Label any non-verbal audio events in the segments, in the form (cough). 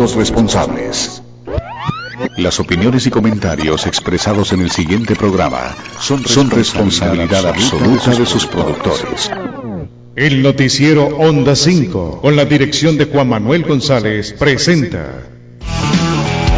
adultos responsables. Las opiniones y comentarios expresados en el siguiente programa son, son responsabilidad absoluta de sus productores. El noticiero Onda 5, con la dirección de Juan Manuel González, presenta.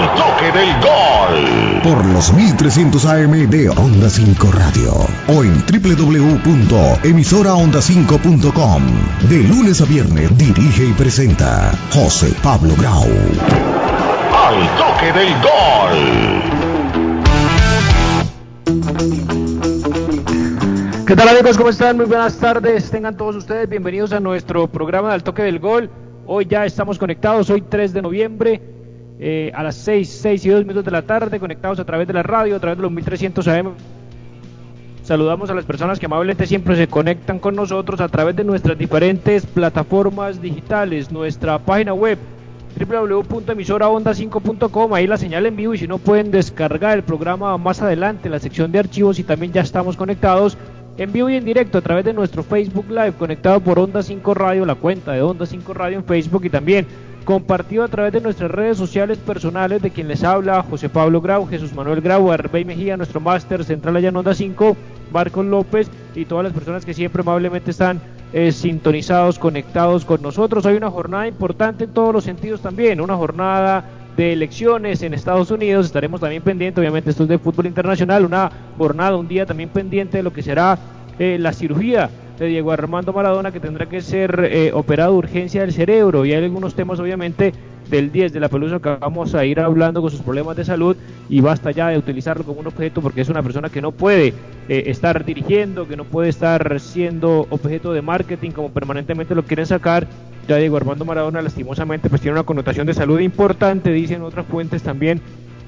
al toque del gol. Por los 1300 AM de Onda 5 Radio o en www.emisoraonda5.com. De lunes a viernes dirige y presenta José Pablo Grau. Al toque del gol. ¿Qué tal amigos? ¿Cómo están? Muy buenas tardes. Tengan todos ustedes bienvenidos a nuestro programa Al Toque del Gol. Hoy ya estamos conectados, hoy 3 de noviembre eh, a las 6, 6 y 2 minutos de la tarde, conectados a través de la radio, a través de los 1300 AM. Saludamos a las personas que amablemente siempre se conectan con nosotros a través de nuestras diferentes plataformas digitales, nuestra página web www.emisoraonda5.com, ahí la señal en vivo y si no pueden descargar el programa más adelante, la sección de archivos y también ya estamos conectados en vivo y en directo a través de nuestro Facebook Live, conectado por Onda 5 Radio, la cuenta de Onda 5 Radio en Facebook y también compartido a través de nuestras redes sociales personales de quien les habla, José Pablo Grau, Jesús Manuel Grau, Arbey Mejía, nuestro máster central allá en Onda 5, Marcos López y todas las personas que siempre amablemente están eh, sintonizados, conectados con nosotros. Hay una jornada importante en todos los sentidos también, una jornada de elecciones en Estados Unidos, estaremos también pendientes, obviamente esto es de fútbol internacional, una jornada, un día también pendiente de lo que será eh, la cirugía de Diego Armando Maradona que tendrá que ser eh, operado de urgencia del cerebro y hay algunos temas obviamente del 10 de la pelusa que vamos a ir hablando con sus problemas de salud y basta ya de utilizarlo como un objeto porque es una persona que no puede eh, estar dirigiendo, que no puede estar siendo objeto de marketing como permanentemente lo quieren sacar. Ya Diego Armando Maradona lastimosamente pues tiene una connotación de salud importante, dicen otras fuentes también,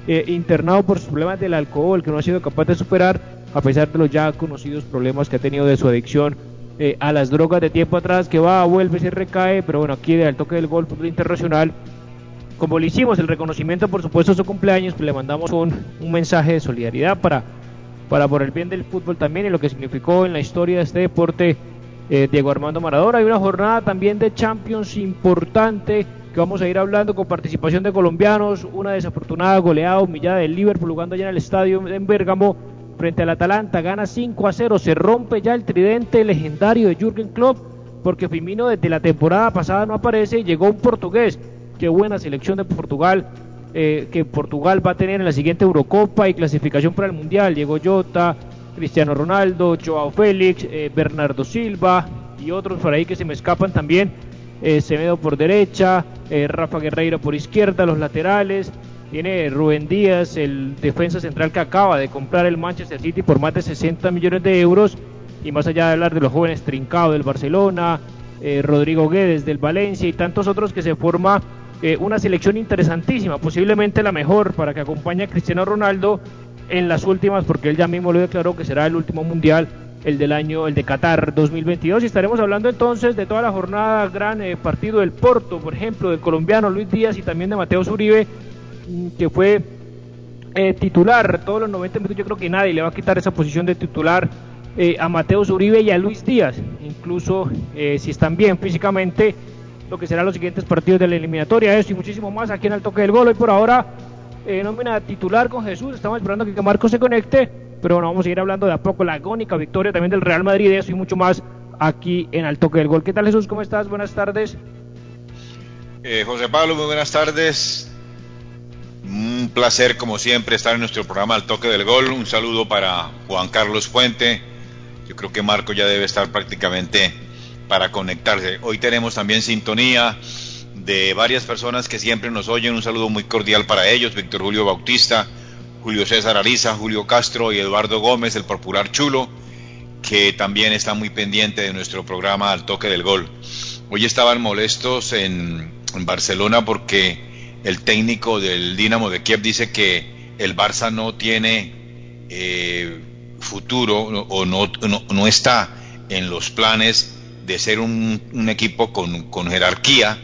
eh, internado por sus problemas del alcohol que no ha sido capaz de superar a pesar de los ya conocidos problemas que ha tenido de su adicción eh, a las drogas de tiempo atrás, que va, vuelve, se recae, pero bueno, aquí al toque del gol internacional, como le hicimos el reconocimiento, por supuesto, a su cumpleaños, pues le mandamos un, un mensaje de solidaridad para, para por el bien del fútbol también y lo que significó en la historia de este deporte eh, Diego Armando Maradona. Hay una jornada también de Champions importante que vamos a ir hablando con participación de colombianos, una desafortunada goleada humillada del Liverpool jugando allá en el estadio en Bérgamo frente al Atalanta, gana 5 a 0, se rompe ya el tridente legendario de Jürgen Klopp, porque Firmino desde la temporada pasada no aparece y llegó un portugués. Qué buena selección de Portugal, eh, que Portugal va a tener en la siguiente Eurocopa y clasificación para el Mundial. Llegó Jota, Cristiano Ronaldo, Joao Félix, eh, Bernardo Silva y otros por ahí que se me escapan también. Eh, Semedo por derecha, eh, Rafa Guerreiro por izquierda, los laterales, tiene Rubén Díaz, el defensa central que acaba de comprar el Manchester City por más de 60 millones de euros. Y más allá de hablar de los jóvenes Trincado del Barcelona, eh, Rodrigo Guedes del Valencia y tantos otros que se forma eh, una selección interesantísima, posiblemente la mejor para que acompañe a Cristiano Ronaldo en las últimas, porque él ya mismo lo declaró que será el último mundial, el del año, el de Qatar 2022. Y estaremos hablando entonces de toda la jornada, gran eh, partido del Porto, por ejemplo, del colombiano Luis Díaz y también de Mateo Zuribe que fue eh, titular todos los 90 minutos. Yo creo que nadie le va a quitar esa posición de titular eh, a Mateo Uribe y a Luis Díaz, incluso eh, si están bien físicamente, lo que serán los siguientes partidos de la eliminatoria. Eso y muchísimo más aquí en el toque del gol. Hoy por ahora, nómina titular con Jesús. Estamos esperando que Marco se conecte, pero bueno, vamos a ir hablando de a poco la agónica victoria también del Real Madrid. Eso y mucho más aquí en el toque del gol. ¿Qué tal Jesús? ¿Cómo estás? Buenas tardes. José Pablo, muy buenas tardes. Un placer, como siempre, estar en nuestro programa Al Toque del Gol. Un saludo para Juan Carlos Fuente. Yo creo que Marco ya debe estar prácticamente para conectarse. Hoy tenemos también sintonía de varias personas que siempre nos oyen. Un saludo muy cordial para ellos. Víctor Julio Bautista, Julio César Ariza, Julio Castro y Eduardo Gómez, el popular chulo, que también está muy pendiente de nuestro programa Al Toque del Gol. Hoy estaban molestos en Barcelona porque el técnico del Dinamo de Kiev dice que el Barça no tiene eh, futuro o no, no, está en los planes de ser un, equipo con, jerarquía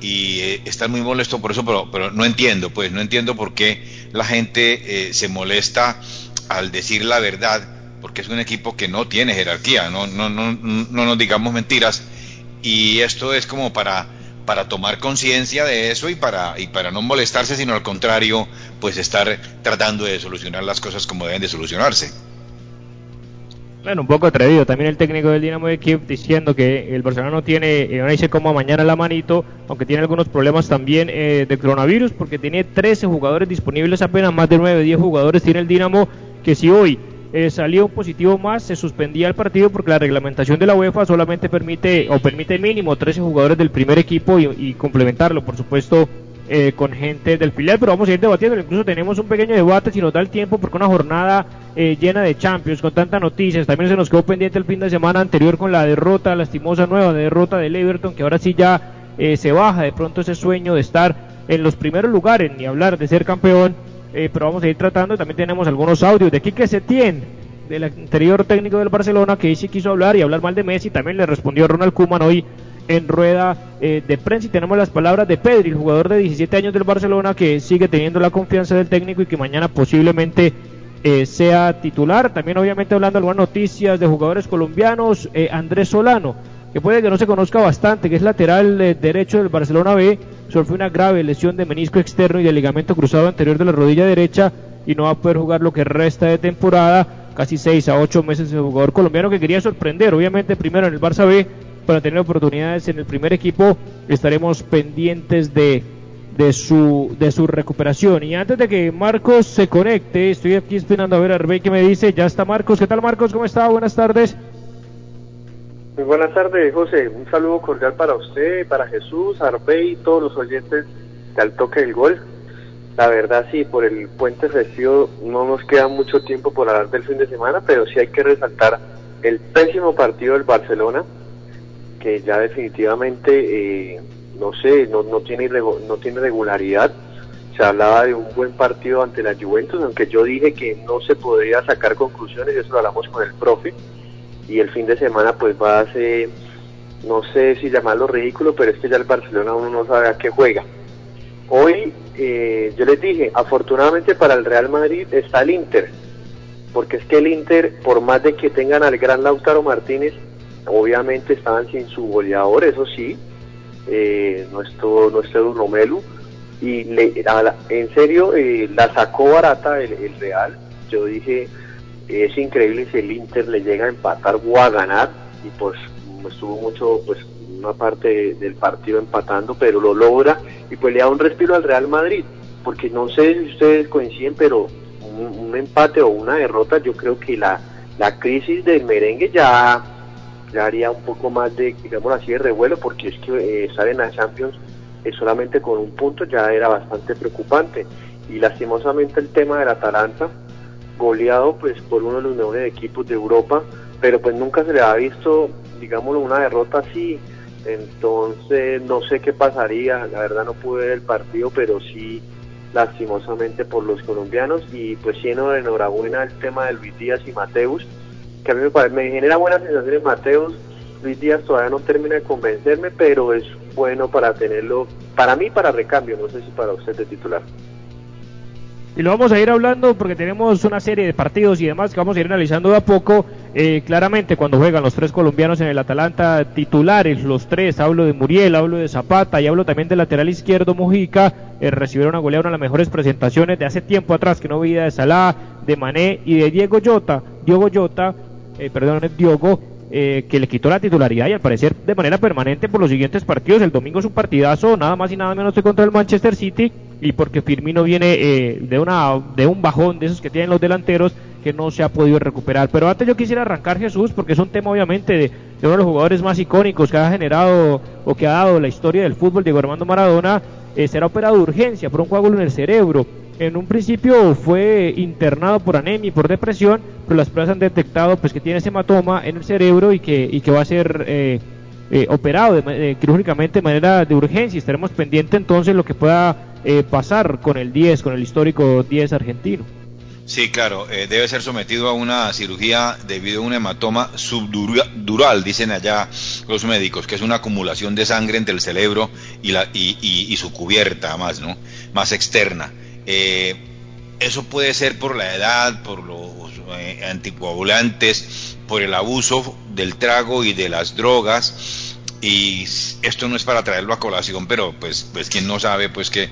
y eh, está muy molesto por eso, pero, pero no entiendo, pues no entiendo por qué la gente eh, se molesta al decir la verdad, porque es un equipo que no tiene jerarquía, no, no, no, no nos digamos mentiras, y esto es como para para tomar conciencia de eso y para y para no molestarse sino al contrario pues estar tratando de solucionar las cosas como deben de solucionarse. Bueno un poco atrevido. También el técnico del Dinamo de Kiev diciendo que el Barcelona no tiene eh, dice como mañana la manito aunque tiene algunos problemas también eh, de coronavirus porque tiene 13 jugadores disponibles apenas más de 9 10 jugadores tiene el Dinamo que si hoy eh, salió un positivo más, se suspendía el partido porque la reglamentación de la UEFA solamente permite o permite mínimo 13 jugadores del primer equipo y, complementarlo, por supuesto, eh, con gente del filial, pero vamos a ir debatiendo, incluso tenemos un pequeño debate si nos da el tiempo porque una jornada eh, llena de Champions, con tantas noticias, también se nos quedó pendiente el fin de semana anterior con la derrota, lastimosa nueva derrota del Everton, que ahora sí ya se baja de pronto ese sueño de estar en los primeros lugares, ni hablar de ser campeón, eh, pero vamos a ir tratando. También tenemos algunos audios de Quique Setién, del anterior técnico del Barcelona, que sí quiso hablar y hablar mal de Messi. También le respondió Ronald Koeman hoy en rueda eh, de prensa. Y tenemos las palabras de Pedri, el jugador de 17 años del Barcelona, que sigue teniendo la confianza del técnico y que mañana posiblemente eh, sea titular. También, obviamente, hablando algunas noticias de jugadores colombianos, Andrés Solano que puede que no se conozca bastante, que es lateral derecho del Barcelona B, sufrió una grave lesión de menisco externo y de ligamento cruzado anterior de la rodilla derecha y no va a poder jugar lo que resta de temporada, casi 6 a 8 meses de jugador colombiano que quería sorprender, obviamente primero en el Barça B, para tener oportunidades en el primer equipo, estaremos pendientes de, de, su, de su recuperación. Y antes de que Marcos se conecte, estoy aquí esperando a ver a Arbey que me dice, ya está Marcos, ¿qué tal Marcos? ¿Cómo está? Buenas tardes. Muy buenas tardes, José. Un saludo cordial para usted, para Jesús, Arbey y todos los oyentes de Al Toque del Gol. La verdad, sí, por el puente festivo no nos queda mucho tiempo por hablar del fin de semana, pero sí hay que resaltar el pésimo partido del Barcelona, que ya definitivamente, eh, no sé, no, tiene, no tiene regularidad. Se hablaba de un buen partido ante la Juventus, aunque yo dije que no se podría sacar conclusiones, y eso lo hablamos con el profe y el fin de semana pues va a ser, no sé si llamarlo ridículo, pero es que ya el Barcelona uno no sabe a qué juega. Hoy eh, yo les dije, afortunadamente para el Real Madrid está el Inter, porque es que el Inter, por más de que tengan al gran Lautaro Martínez, obviamente estaban sin su goleador, eso sí, eh, nuestro, nuestro Romelu, y le, en serio eh, la sacó barata el Real. Yo dije, es increíble si el Inter le llega a empatar o a ganar y pues estuvo mucho pues una parte del partido empatando pero lo logra y pues le da un respiro al Real Madrid porque no sé si ustedes coinciden pero un, empate o una derrota yo creo que la, la crisis del merengue ya, ya haría un poco más de digamos así de revuelo porque es que eh, estar en Champions eh, solamente con un punto ya era bastante preocupante y lastimosamente el tema del Atalanta goleado pues por uno de los mejores equipos de Europa, pero pues nunca se le ha visto, digámoslo, una derrota así. Entonces no sé qué pasaría, la verdad no pude ver el partido, pero sí lastimosamente por los colombianos y pues lleno de enhorabuena el tema de Luis Díaz y Mateus, que a mí me, me genera buenas sensaciones Mateus, Luis Díaz todavía no termina de convencerme, pero es bueno para tenerlo, para mí para recambio, no sé si para usted de titular. Y lo vamos a ir hablando porque tenemos una serie de partidos y demás que vamos a ir analizando de a poco. Eh, claramente cuando juegan los tres colombianos en el Atalanta titulares, los tres, hablo de Muriel, hablo de Zapata y hablo también del lateral izquierdo Mujica, eh, recibieron a golear una de las mejores presentaciones de hace tiempo atrás que no veía de Salah, de Mané y de Diego Jota, Diego Jota, eh, perdón, Diogo, eh, que le quitó la titularidad y al parecer de manera permanente por los siguientes partidos. El domingo es un partidazo, nada más y nada menos que contra el Manchester City y porque Firmino viene eh, de, una, de un bajón de esos que tienen los delanteros que no se ha podido recuperar. Pero antes yo quisiera arrancar Jesús porque es un tema obviamente de, uno de los jugadores más icónicos que ha generado o que ha dado la historia del fútbol, Diego Armando Maradona, eh, será operado de urgencia por un coágulo en el cerebro. En un principio fue internado por anemia y por depresión, pero las pruebas han detectado pues que tiene ese hematoma en el cerebro y que, y que va a ser eh, eh, operado de, quirúrgicamente de manera de urgencia. Estaremos pendientes entonces lo que pueda eh, pasar con el 10, con el histórico 10 argentino. Sí, claro, eh, debe ser sometido a una cirugía debido a un hematoma subdural, dicen allá los médicos, que es una acumulación de sangre entre el cerebro y, la, y, su cubierta más, ¿no? Más externa. Eh, eso puede ser por la edad, por los eh, anticoagulantes, por el abuso del trago y de las drogas. Y esto no es para traerlo a colación, pero pues, pues quien no sabe, pues que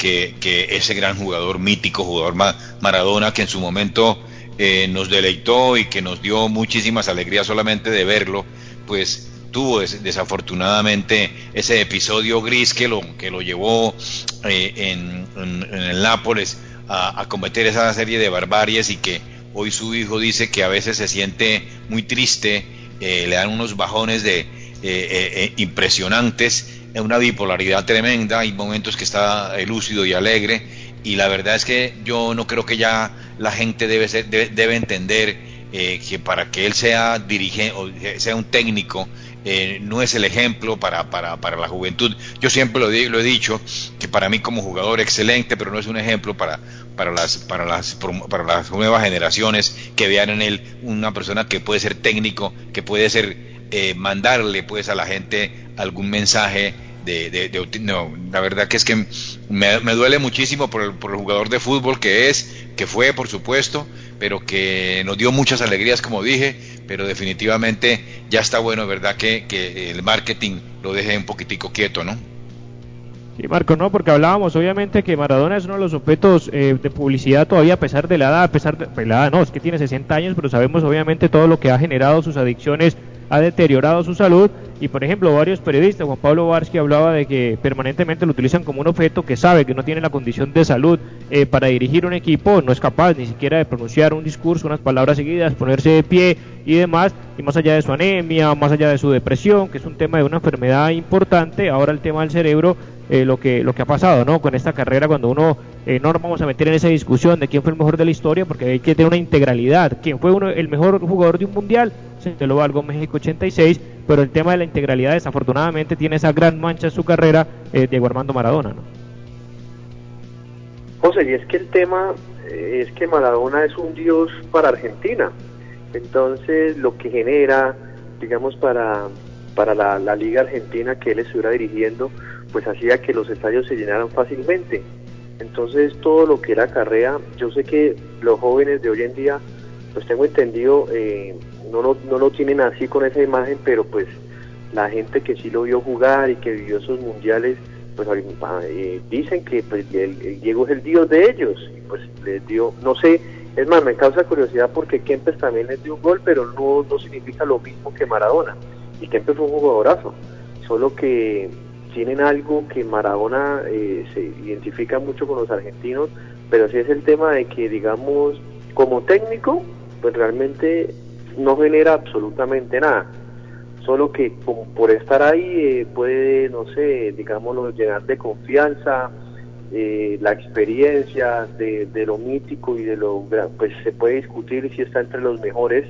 que, ese gran jugador mítico, jugador Maradona, que en su momento eh, nos deleitó y que nos dio muchísimas alegrías solamente de verlo, pues tuvo desafortunadamente ese episodio gris que lo, que lo llevó eh, en, el Nápoles a, cometer esa serie de barbaries y que hoy su hijo dice que a veces se siente muy triste, eh, le dan unos bajones de impresionantes una bipolaridad tremenda, hay momentos que está lúcido y alegre, y la verdad es que yo no creo que ya la gente debe, ser, debe, entender eh, que para que él sea dirigente o sea un técnico, eh, no es el ejemplo para, para, para, la juventud. Yo siempre lo, lo, he dicho, que para mí como jugador excelente, pero no es un ejemplo para, para, las, para, las, para las nuevas generaciones que vean en él una persona que puede ser técnico, que puede ser eh, mandarle pues a la gente algún mensaje de, de, no, la verdad que es que me, duele muchísimo por el, por el, jugador de fútbol que es, que fue por supuesto, pero que nos dio muchas alegrías como dije, pero definitivamente ya está bueno, verdad que, que el marketing lo deje un poquitico quieto, ¿no? Sí, Marco, no, porque hablábamos obviamente que Maradona es uno de los objetos eh, de publicidad todavía a pesar de la edad, a pesar de pues, la edad, no, es que tiene 60 años, pero sabemos obviamente todo lo que ha generado sus adicciones ha deteriorado su salud. Y por ejemplo varios periodistas, Juan Pablo Varsky hablaba de que permanentemente lo utilizan como un objeto que sabe que no tiene la condición de salud eh, para dirigir un equipo, no es capaz ni siquiera de pronunciar un discurso, unas palabras seguidas, ponerse de pie y demás, y más allá de su anemia, más allá de su depresión, que es un tema de una enfermedad importante, ahora el tema del cerebro eh, lo que lo que ha pasado no con esta carrera cuando uno eh, no nos vamos a meter en esa discusión de quién fue el mejor de la historia porque hay que tener una integralidad. Quién fue uno el mejor jugador de un mundial se lo valgo México 86 pero el tema de la integralidad desafortunadamente tiene esa gran mancha en su carrera eh, Diego Armando Maradona no José y es que el tema eh, es que Maradona es un dios para Argentina. Entonces lo que genera digamos para para la, la liga argentina que él estuviera dirigiendo pues hacía que los estadios se llenaran fácilmente. Entonces todo lo que era carrera, yo sé que los jóvenes de hoy en día, pues tengo entendido, eh, no, lo, no lo tienen así con esa imagen, pero pues la gente que sí lo vio jugar y que vivió esos mundiales, pues eh, dicen que pues, el, Diego es el dios de ellos, y pues les dio, no sé, es más, me causa curiosidad porque Kempes también les dio un gol, pero no, no significa lo mismo que Maradona, y Kempes fue un jugadorazo, solo que tienen algo que Maradona eh, se identifica mucho con los argentinos, pero sí es el tema de que, digamos, como técnico, pues realmente no genera absolutamente nada. Solo que por estar ahí eh, puede, no sé, digámoslo, llenar de confianza, eh, la experiencia de, de, lo mítico y de lo, pues se puede discutir si está entre los mejores,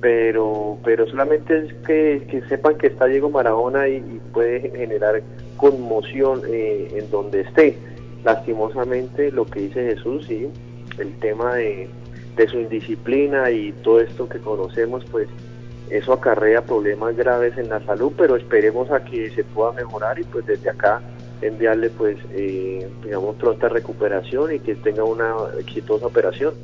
pero pero solamente es que, sepan que está Diego Maradona y, puede generar conmoción eh, en donde esté. Lastimosamente lo que dice Jesús, sí, el tema de, de su indisciplina y todo esto que conocemos, pues eso acarrea problemas graves en la salud, pero esperemos a que se pueda mejorar y pues desde acá enviarle pues eh, digamos pronta recuperación y que tenga una exitosa operación.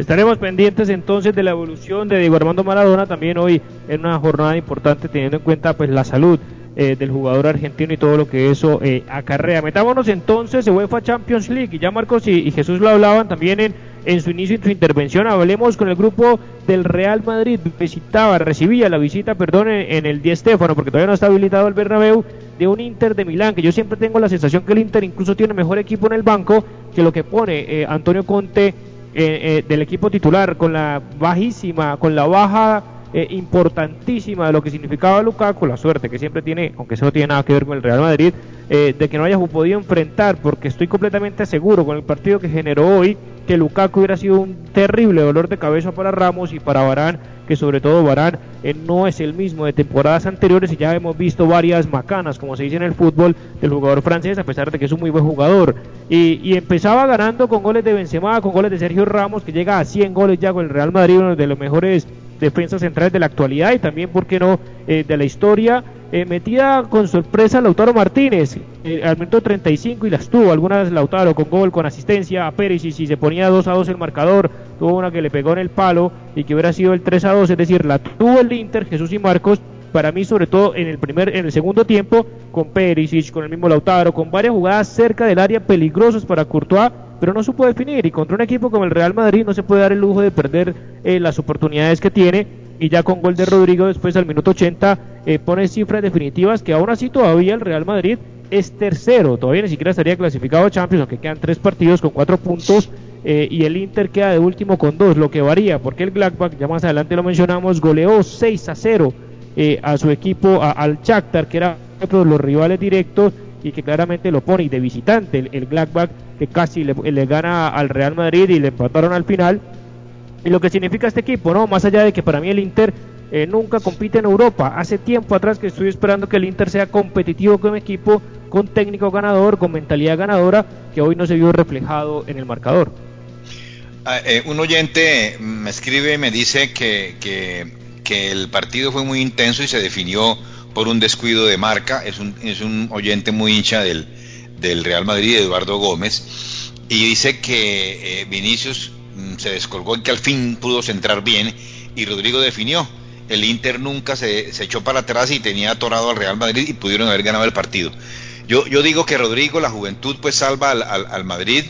Estaremos pendientes entonces de la evolución de Diego Armando Maradona también hoy en una jornada importante teniendo en cuenta pues la salud eh, del jugador argentino y todo lo que eso eh, acarrea. Metámonos entonces en UEFA Champions League y ya Marcos y, Jesús lo hablaban también en, en su inicio y su intervención. Hablemos con el grupo del Real Madrid. Visitaba, recibía la visita, perdón, en, el Di Stéfano porque todavía no está habilitado el Bernabéu de un Inter de Milán, que yo siempre tengo la sensación que el Inter incluso tiene mejor equipo en el banco que lo que pone eh, Antonio Conte eh, eh, del equipo titular, con la bajísima, con la baja eh, importantísima de lo que significaba Lukaku, la suerte que siempre tiene, aunque eso no tiene nada que ver con el Real Madrid, de que no haya podido enfrentar, porque estoy completamente seguro con el partido que generó hoy, que Lukaku hubiera sido un terrible dolor de cabeza para Ramos y para Barán, que sobre todo Barán eh, no es el mismo de temporadas anteriores y ya hemos visto varias macanas, como se dice en el fútbol, del jugador francés, a pesar de que es un muy buen jugador. Y, y empezaba ganando con goles de Benzema, con goles de Sergio Ramos, que llega a 100 goles ya con el Real Madrid, uno de los mejores defensas centrales de la actualidad y también, ¿por qué no?, eh, de la historia. Eh, metida con sorpresa Lautaro Martínez eh, al minuto 35 y las tuvo. Algunas Lautaro con gol, con asistencia a Pérez y se ponía 2 a 2 el marcador, tuvo una que le pegó en el palo y que hubiera sido el 3 a 2, es decir, la tuvo el Inter, Jesús y Marcos, para mí sobre todo en el primer en el segundo tiempo con Perisic, con el mismo Lautaro, con varias jugadas cerca del área peligrosas para Courtois, pero no supo definir. Y contra un equipo como el Real Madrid no se puede dar el lujo de perder eh, las oportunidades que tiene y ya con gol de Rodrigo después al minuto 80 eh, pone cifras definitivas que aún así todavía el Real Madrid es tercero, todavía ni siquiera estaría clasificado a Champions, aunque quedan tres partidos con cuatro puntos eh, y el Inter queda de último con dos, lo que varía, porque el Gladbach, ya más adelante lo mencionamos, goleó 6 a 0 eh, a su equipo, a, al Shakhtar, que era uno de los rivales directos y que claramente lo pone y de visitante el, el Gladbach, que casi le, le gana al Real Madrid y le empataron al final y lo que significa este equipo, ¿no? Más allá de que para mí el Inter eh, nunca compite en Europa. Hace tiempo atrás que estoy esperando que el Inter sea competitivo como equipo, con técnico ganador, con mentalidad ganadora, que hoy no se vio reflejado en el marcador. Ah, eh, un oyente me escribe y me dice que, que, que, el partido fue muy intenso y se definió por un descuido de marca. Es un, es un oyente muy hincha del, del Real Madrid, Eduardo Gómez, y dice que eh, Vinicius se descolgó y que al fin pudo centrar bien y Rodrigo definió. El Inter nunca se, se, echó para atrás y tenía atorado al Real Madrid y pudieron haber ganado el partido. Yo, yo digo que Rodrigo, la juventud, pues salva al, al, al Madrid,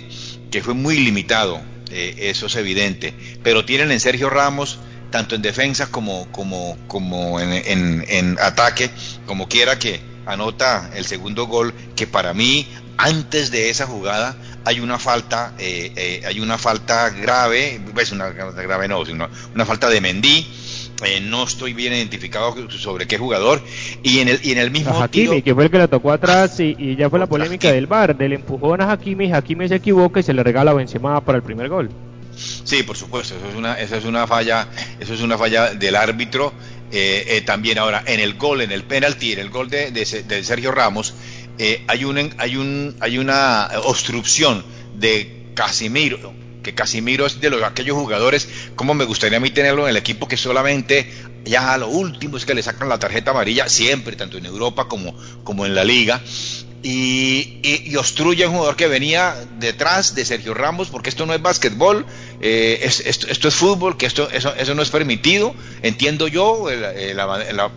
que fue muy limitado, eh, eso es evidente. Pero tienen en Sergio Ramos, tanto en defensa como, como, como en, en, en ataque, como quiera que anota el segundo gol, que para mí, antes de esa jugada, hay una falta, eh, eh, hay una falta grave, pues una grave no, sino una falta de Mendy, eh, no estoy bien identificado sobre qué jugador. Y en el y en el mismo Hakimi, tiro, que fue el que la tocó atrás y, y ya fue la polémica del bar del empujón a Hakimi Hakimi se equivoca y se le regala a Benzema para el primer gol. Sí por supuesto eso es una esa es una falla eso es una falla del árbitro eh, eh, también ahora en el gol en el penalti en el gol de, de, de Sergio Ramos eh, hay un hay un hay una obstrucción de Casimiro que Casimiro es de los aquellos jugadores, como me gustaría a mí tenerlo en el equipo que solamente ya a lo último es que le sacan la tarjeta amarilla, siempre, tanto en Europa como, como en la liga, y, y, y obstruye a un jugador que venía detrás de Sergio Ramos, porque esto no es básquetbol, eh, es, esto, esto, es fútbol, que esto, eso, eso no es permitido, entiendo yo, la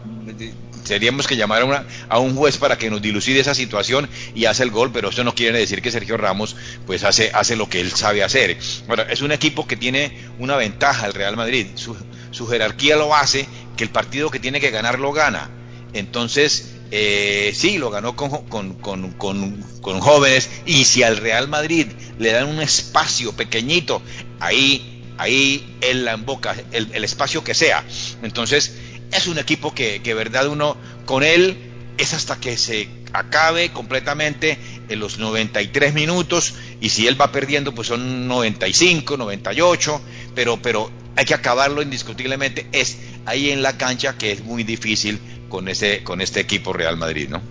seríamos que llamar a, una, a, un juez para que nos dilucide esa situación y hace el gol, pero eso no quiere decir que Sergio Ramos pues hace, hace lo que él sabe hacer. Ahora, es un equipo que tiene una ventaja el Real Madrid, su, su jerarquía lo hace, que el partido que tiene que ganar lo gana. Entonces, eh, sí, lo ganó con, con, con, con, jóvenes y si al Real Madrid le dan un espacio pequeñito, ahí, ahí él la emboca, el espacio que sea. Entonces, es un equipo que, que verdad uno con él es hasta que se acabe completamente en los 93 minutos y si él va perdiendo pues son 95, 98, pero pero hay que acabarlo indiscutiblemente es ahí en la cancha que es muy difícil con ese con este equipo Real Madrid, ¿no?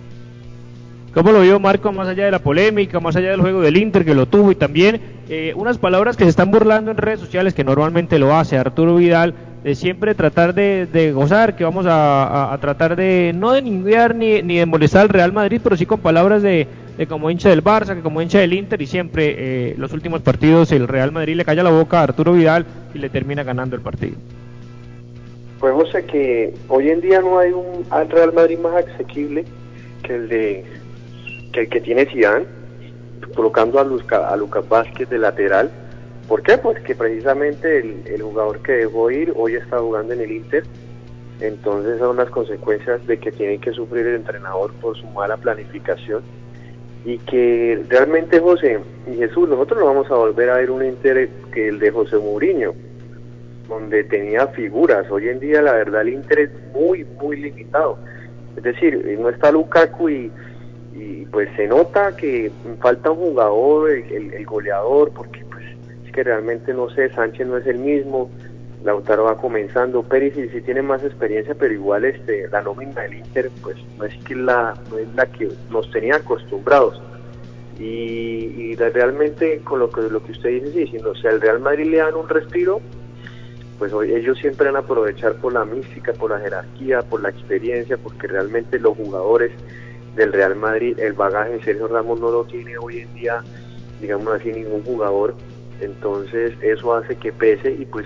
¿Cómo lo vio Marco más allá de la polémica, más allá del juego del Inter que lo tuvo y también eh, unas palabras que se están burlando en redes sociales que normalmente lo hace Arturo Vidal de siempre tratar de, gozar, que vamos a, tratar de no de ni, ni de molestar al Real Madrid, pero sí con palabras de, de como hincha del Barça, que como hincha del Inter y siempre eh, los últimos partidos el Real Madrid le calla la boca a Arturo Vidal y le termina ganando el partido. Pues José, que hoy en día no hay un al Real Madrid más asequible que el de que el que tiene Zidane, colocando a, Luzca, a Lucas Vázquez de lateral. ¿Por qué? Pues que precisamente el, el, jugador que dejó ir hoy está jugando en el Inter. Entonces son las consecuencias de que tiene que sufrir el entrenador por su mala planificación. Y que realmente José y Jesús, nosotros no vamos a volver a ver un Inter que el de José Mourinho, donde tenía figuras. Hoy en día la verdad el Inter es muy, muy limitado. Es decir, no está Lukaku y, y pues se nota que falta un jugador, el, el, el, goleador, porque que realmente no sé, Sánchez no es el mismo, Lautaro va comenzando, Perisic sí tiene más experiencia, pero igual este la nómina del Inter pues no es que la no es la que nos tenía acostumbrados. Y, y realmente con lo que lo que usted dice, sí, si, no, si al Real Madrid le dan un respiro, pues hoy ellos siempre van a aprovechar por la mística, por la jerarquía, por la experiencia, porque realmente los jugadores del Real Madrid, el bagaje de Sergio Ramos no lo tiene hoy en día, digamos así, ningún jugador, entonces eso hace que pese y pues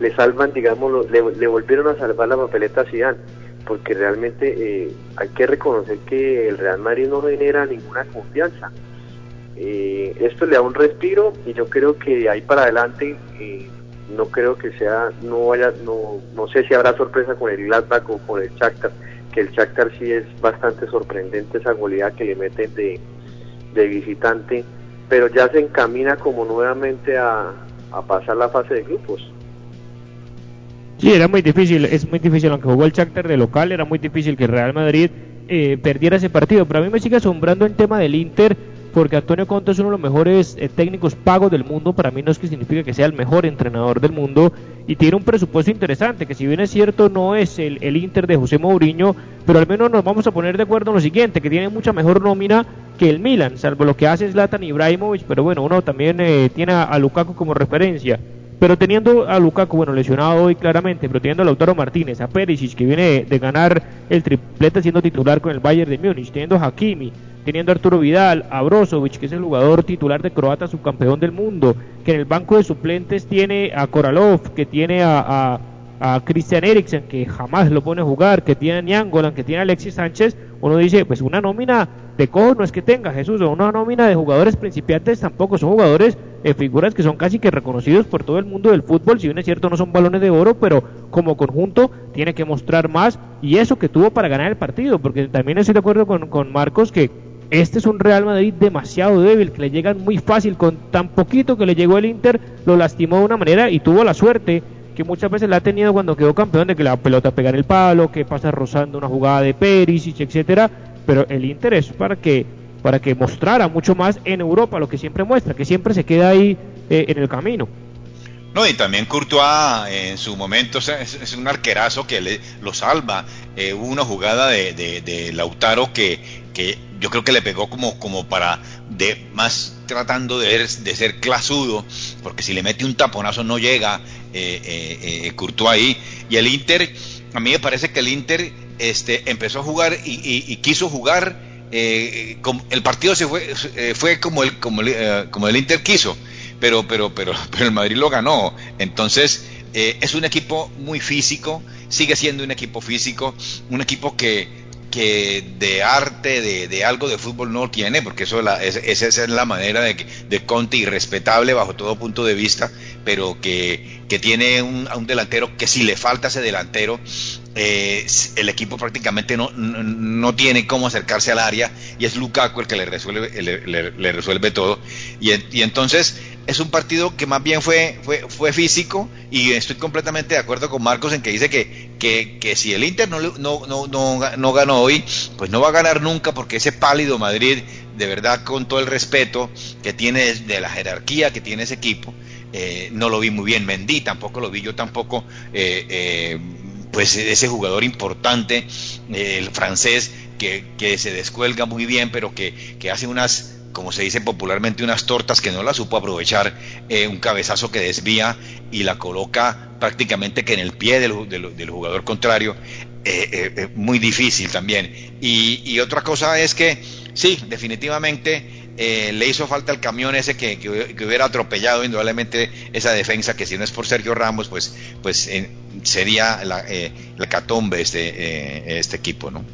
le salvan, digamos, le, le volvieron a salvar la papeleta a Zidane, porque realmente eh, hay que reconocer que el Real Madrid no genera ninguna confianza. Eh, esto le da un respiro y yo creo que de ahí para adelante eh, no creo que sea, no vaya, no, no sé si habrá sorpresa con el Gladbach o con el Shakhtar, que el Shakhtar sí es bastante sorprendente esa goleada que le meten de, de visitante, pero ya se encamina como nuevamente a, pasar la fase de grupos. Sí, era muy difícil, es muy difícil, aunque jugó el Shakhtar de local, era muy difícil que Real Madrid eh, perdiera ese partido, pero a mí me sigue asombrando el tema del Inter, porque Antonio Conte es uno de los mejores eh, técnicos pagos del mundo, para mí no es que significa que sea el mejor entrenador del mundo, y tiene un presupuesto interesante, que si bien es cierto no es el, el Inter de José Mourinho, pero al menos nos vamos a poner de acuerdo en lo siguiente, que tiene mucha mejor nómina que el Milan, salvo lo que hace Zlatan Ibrahimovic, pero bueno, uno también eh, tiene a, Lukaku como referencia. Pero teniendo a Lukaku, bueno, lesionado hoy claramente, pero teniendo a Lautaro Martínez, a Perisic, que viene de, de ganar el triplete siendo titular con el Bayern de Múnich, teniendo a Hakimi, teniendo a Arturo Vidal, a Brozovic, que es el jugador titular de Croata, subcampeón del mundo, que en el banco de suplentes tiene a Koralov, que tiene a, a, a Christian Eriksen, que jamás lo pone a jugar, que tiene a que tiene Alexis Sánchez, uno dice, pues una nómina de cojos no es que tenga Jesús, o una nómina de jugadores principiantes tampoco, son jugadores, eh, figuras que son casi que reconocidos por todo el mundo del fútbol, si bien es cierto no son balones de oro, pero como conjunto tiene que mostrar más y eso que tuvo para ganar el partido, porque también estoy de acuerdo con, con Marcos que este es un Real Madrid demasiado débil, que le llegan muy fácil, con tan poquito que le llegó el Inter, lo lastimó de una manera y tuvo la suerte que muchas veces la ha tenido cuando quedó campeón de que la pelota pega en el palo, que pasa rozando una jugada de Perisic, etcétera, pero el Inter es para que para que mostrara mucho más en Europa lo que siempre muestra, que siempre se queda ahí eh, en el camino. No, y también Courtois en su momento es, un arquerazo que le, lo salva. Eh, hubo una jugada de, de, de, Lautaro que, que yo creo que le pegó como, como para de más tratando de, de ser clasudo, porque si le mete un taponazo no llega eh, eh, Courtois ahí. Y el Inter, a mí me parece que el Inter este, empezó a jugar y, quiso jugar. Eh, el partido se fue, eh, fue como el, como el, eh, como el Inter quiso, pero, pero, pero, (laughs) pero el Madrid lo ganó. Entonces, es un equipo muy físico, sigue siendo un equipo físico, un equipo que, que de arte, de, de, algo de fútbol no tiene, porque eso la, es, esa es la manera de, de Conte irrespetable bajo todo punto de vista, pero que, que tiene un, un delantero que si le falta ese delantero, eh, el equipo prácticamente no, no, no, tiene cómo acercarse al área y es Lukaku el que le resuelve, le, le, resuelve todo. Y, entonces es un partido que más bien fue, fue, fue físico y estoy completamente de acuerdo con Marcos en que dice que, que, que si el Inter no, no, no, no, no ganó hoy, pues no va a ganar nunca porque ese pálido Madrid, de verdad con todo el respeto que tiene de la jerarquía que tiene ese equipo, eh, no lo vi muy bien. Mendy tampoco lo vi yo tampoco. Eh, eh, pues ese jugador importante, eh, el francés, que, que, se descuelga muy bien, pero que, que, hace unas, como se dice popularmente, unas tortas que no la supo aprovechar, un cabezazo que desvía y la coloca prácticamente que en el pie del, del, del jugador contrario, eh, muy difícil también. Y, otra cosa es que, sí, definitivamente eh, le hizo falta el camión ese que, que, hubiera atropellado indudablemente esa defensa que si no es por Sergio Ramos pues pues eh, sería la, eh, la catombe este eh, este equipo no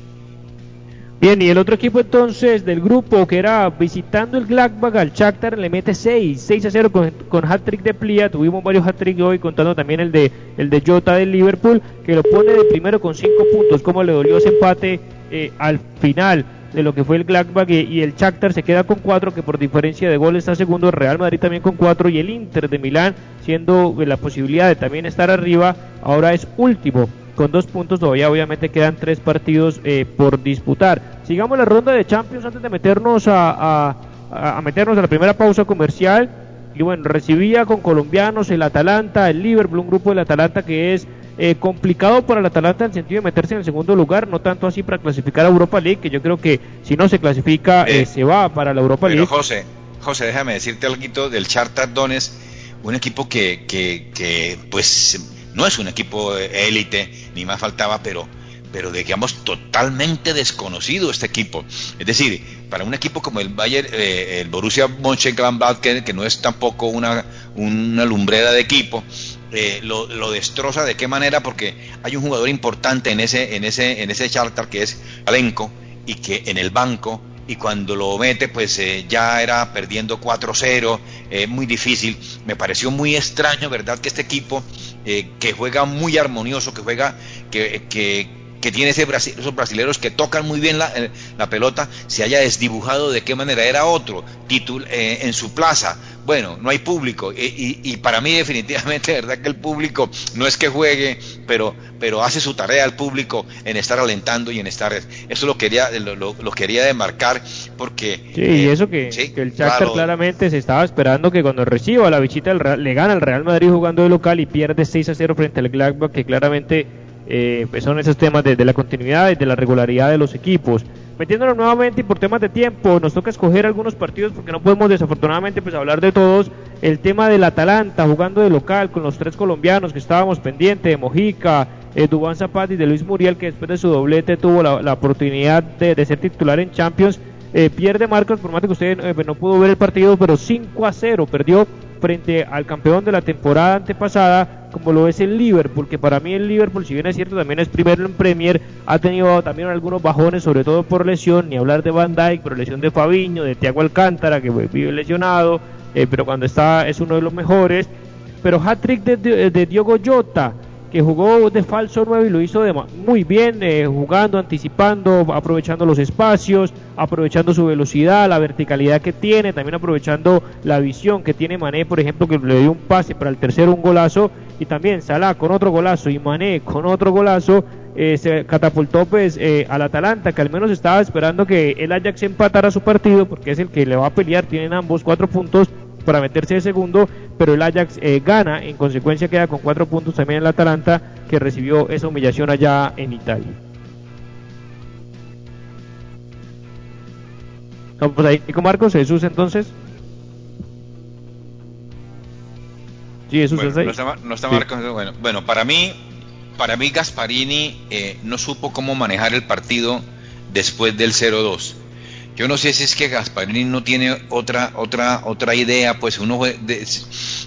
Bien, y el otro equipo entonces del grupo que era visitando el Gladbach al Shakhtar le mete 6, 6 a 0 con, con hat-trick de Plia, tuvimos varios hat-trick hoy contando también el de el de Jota del Liverpool que lo pone de primero con 5 puntos, como le dolió ese empate eh, al final de lo que fue el Gladbach y, y el Shakhtar se queda con 4 que por diferencia de gol está segundo, el Real Madrid también con 4 y el Inter de Milán siendo la posibilidad de también estar arriba, ahora es último con dos puntos, todavía obviamente quedan tres partidos eh, por disputar. Sigamos la ronda de Champions antes de meternos a, a, a, meternos a la primera pausa comercial. y bueno, recibía con colombianos el Atalanta, el Liverpool, un grupo del Atalanta que es eh, complicado para el Atalanta en el sentido de meterse en el segundo lugar, no tanto así para clasificar a Europa League, que yo creo que si no se clasifica eh, se va para la Europa pero League. José, José, déjame decirte algo del Charter Dones, un equipo que, que, que pues no es un equipo élite, ni más faltaba, pero pero digamos totalmente desconocido este equipo. Es decir, para un equipo como el Bayern, eh, el Borussia Mönchengladbach, que, que no es tampoco una, una lumbrera de equipo, eh, lo, lo, destroza de qué manera, porque hay un jugador importante en ese, en ese, en ese charter que es Alenco, y que en el banco y cuando lo mete pues eh, ya era perdiendo 4-0, eh, muy difícil. Me pareció muy extraño, ¿verdad? Que este equipo eh, que juega muy armonioso, que juega, que, que, que tiene ese esos brasileños que tocan muy bien la, la, pelota, se haya desdibujado de qué manera era otro, título en su plaza. Bueno, no hay público y, y, y, para mí definitivamente, verdad que el público no es que juegue, pero, pero hace su tarea el público en estar alentando y en estar, eso lo quería, lo, lo, lo quería demarcar porque... Sí, eh, y eso que, sí, que el Shakhtar claro, claramente se estaba esperando que cuando reciba la visita del Real, le gana al Real Madrid jugando de local y pierde 6 a 0 frente al Gladbach, que claramente eh, pues son esos temas de, la continuidad y de la regularidad de los equipos. Metiéndonos nuevamente y por temas de tiempo, nos toca escoger algunos partidos porque no podemos desafortunadamente pues hablar de todos. El tema del Atalanta jugando de local con los tres colombianos que estábamos pendientes, de Mojica, eh, Dubán Zapata y de Luis Muriel, que después de su doblete tuvo la, oportunidad de, ser titular en Champions. Eh, pierde Marcos, por más que usted eh, no pudo ver el partido, pero 5 a 0 perdió frente al campeón de la temporada antepasada, como lo es el Liverpool, que para mí el Liverpool, si bien es cierto, también es primero en Premier, ha tenido también algunos bajones, sobre todo por lesión, ni hablar de Van Dijk, por lesión de Fabiño, de Thiago Alcántara, que vive lesionado, eh, pero cuando está es uno de los mejores, pero hat-trick de, de, de Diogo Jota, que jugó de falso 9 y lo hizo de, muy bien, eh, jugando, anticipando, aprovechando los espacios, aprovechando su velocidad, la verticalidad que tiene, también aprovechando la visión que tiene Mané, por ejemplo, que le dio un pase para el tercero, un golazo, y también Salah con otro golazo y Mané con otro golazo, eh, se catapultó pues eh, al Atalanta, que al menos estaba esperando que el Ajax empatara su partido, porque es el que le va a pelear, tienen ambos cuatro puntos, para meterse de segundo, pero el Ajax eh, gana, en consecuencia queda con cuatro puntos también el Atalanta, que recibió esa humillación allá en Italia. Vamos ahí con Marcos, Jesús entonces. Sí, Jesús bueno, ahí. no está, no está sí. Marcos, bueno, bueno, para mí, para mí Gasparini eh, no supo cómo manejar el partido después del 0-2 yo no sé si es que Gasparini no tiene otra otra otra idea, pues uno de,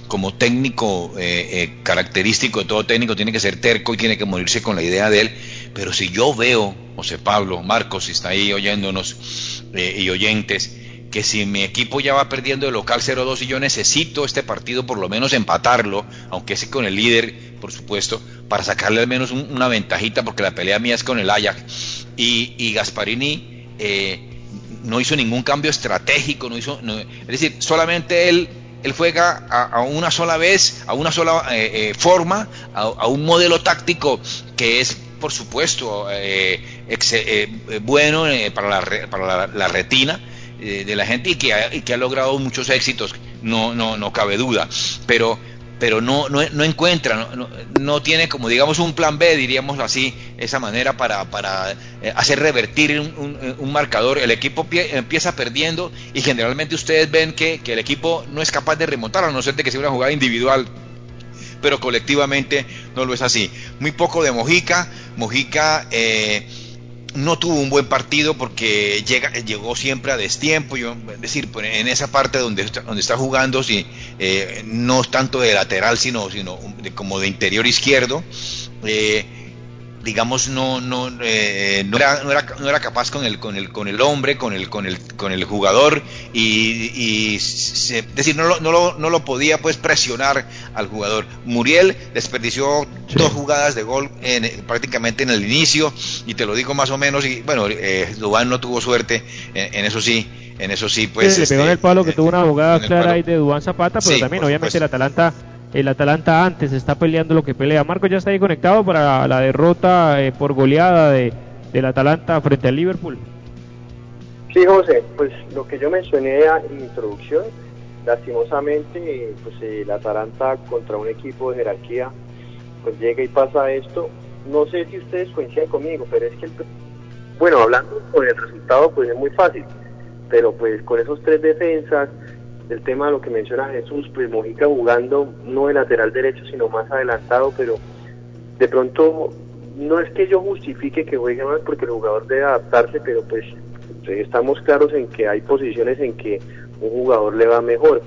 como técnico eh, eh, característico de todo técnico tiene que ser terco y tiene que morirse con la idea de él. Pero si yo veo, José Pablo, Marcos, si está ahí oyéndonos eh, y oyentes, que si mi equipo ya va perdiendo el local 0-2 y yo necesito este partido por lo menos empatarlo, aunque es con el líder, por supuesto, para sacarle al menos un, una ventajita, porque la pelea mía es con el Ajax. Y, y Gasparini eh, no hizo ningún cambio estratégico, no hizo, es decir, solamente él, juega a, una sola vez, a una sola eh, eh, forma, a, un modelo táctico que es, por supuesto, eh, ex, bueno para, la, para la, la retina de la gente y que, ha, y que ha logrado muchos éxitos, no, no, no cabe duda, pero pero no, no, no encuentra, no, no, tiene como digamos un plan B, diríamos así, esa manera para, para eh, hacer revertir un, un, un, marcador. El equipo pie, empieza perdiendo y generalmente ustedes ven que, que, el equipo no es capaz de remontar, a no ser de que sea una jugada individual, pero colectivamente no lo es así. Muy poco de Mojica, Mojica... Eh, no tuvo un buen partido porque llega, llegó siempre a destiempo, yo, es decir, en esa parte donde está, donde está jugando, si, eh, no tanto de lateral, sino, sino de, como de interior izquierdo, eh, digamos no no, eh, no, era, no, era, no era capaz con el con el con el hombre con el con el con el jugador y, y se, es decir no lo, no lo, no lo podía pues presionar al jugador Muriel desperdició sí. dos jugadas de gol en, prácticamente en el inicio y te lo digo más o menos y bueno eh, Dubán no tuvo suerte en, en eso sí en eso sí pues sí, este, le pegó en el palo que tuvo una jugada clara ahí de Dubán Zapata pero sí, también obviamente supuesto. el Atalanta el Atalanta antes está peleando lo que pelea. Marco ya está ahí conectado para la derrota eh, por goleada de, del Atalanta frente al Liverpool. Sí, José, pues lo que yo mencioné en mi introducción, lastimosamente pues el Atalanta contra un equipo de jerarquía pues llega y pasa esto. No sé si ustedes coinciden conmigo, pero es que, bueno, hablando con el resultado, pues es muy fácil, pero pues con esos tres defensas, el tema de lo que menciona Jesús, pues Mojica jugando no de lateral derecho, sino más adelantado, pero de pronto no es que yo justifique que juegue mal porque el jugador debe adaptarse, pero pues estamos claros en que hay posiciones en que un jugador le va mejor.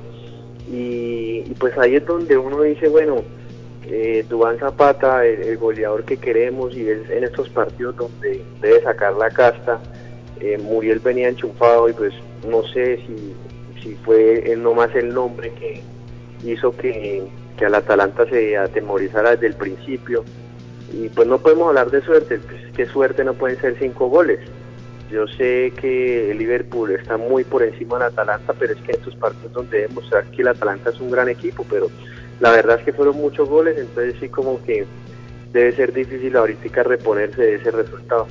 Y, pues ahí es donde uno dice, bueno, eh, Dubán Zapata, el, goleador que queremos, y es en estos partidos donde debe sacar la casta, eh, Muriel venía enchufado y pues no sé si, si fue no más el nombre que hizo que, que al Atalanta se atemorizara desde el principio. Y pues no podemos hablar de suerte, pues qué suerte no pueden ser cinco goles. Yo sé que el Liverpool está muy por encima del Atalanta, pero es que en estos partidos donde debe mostrar que el Atalanta es un gran equipo, pero la verdad es que fueron muchos goles, entonces sí como que debe ser difícil ahorita reponerse de ese resultado.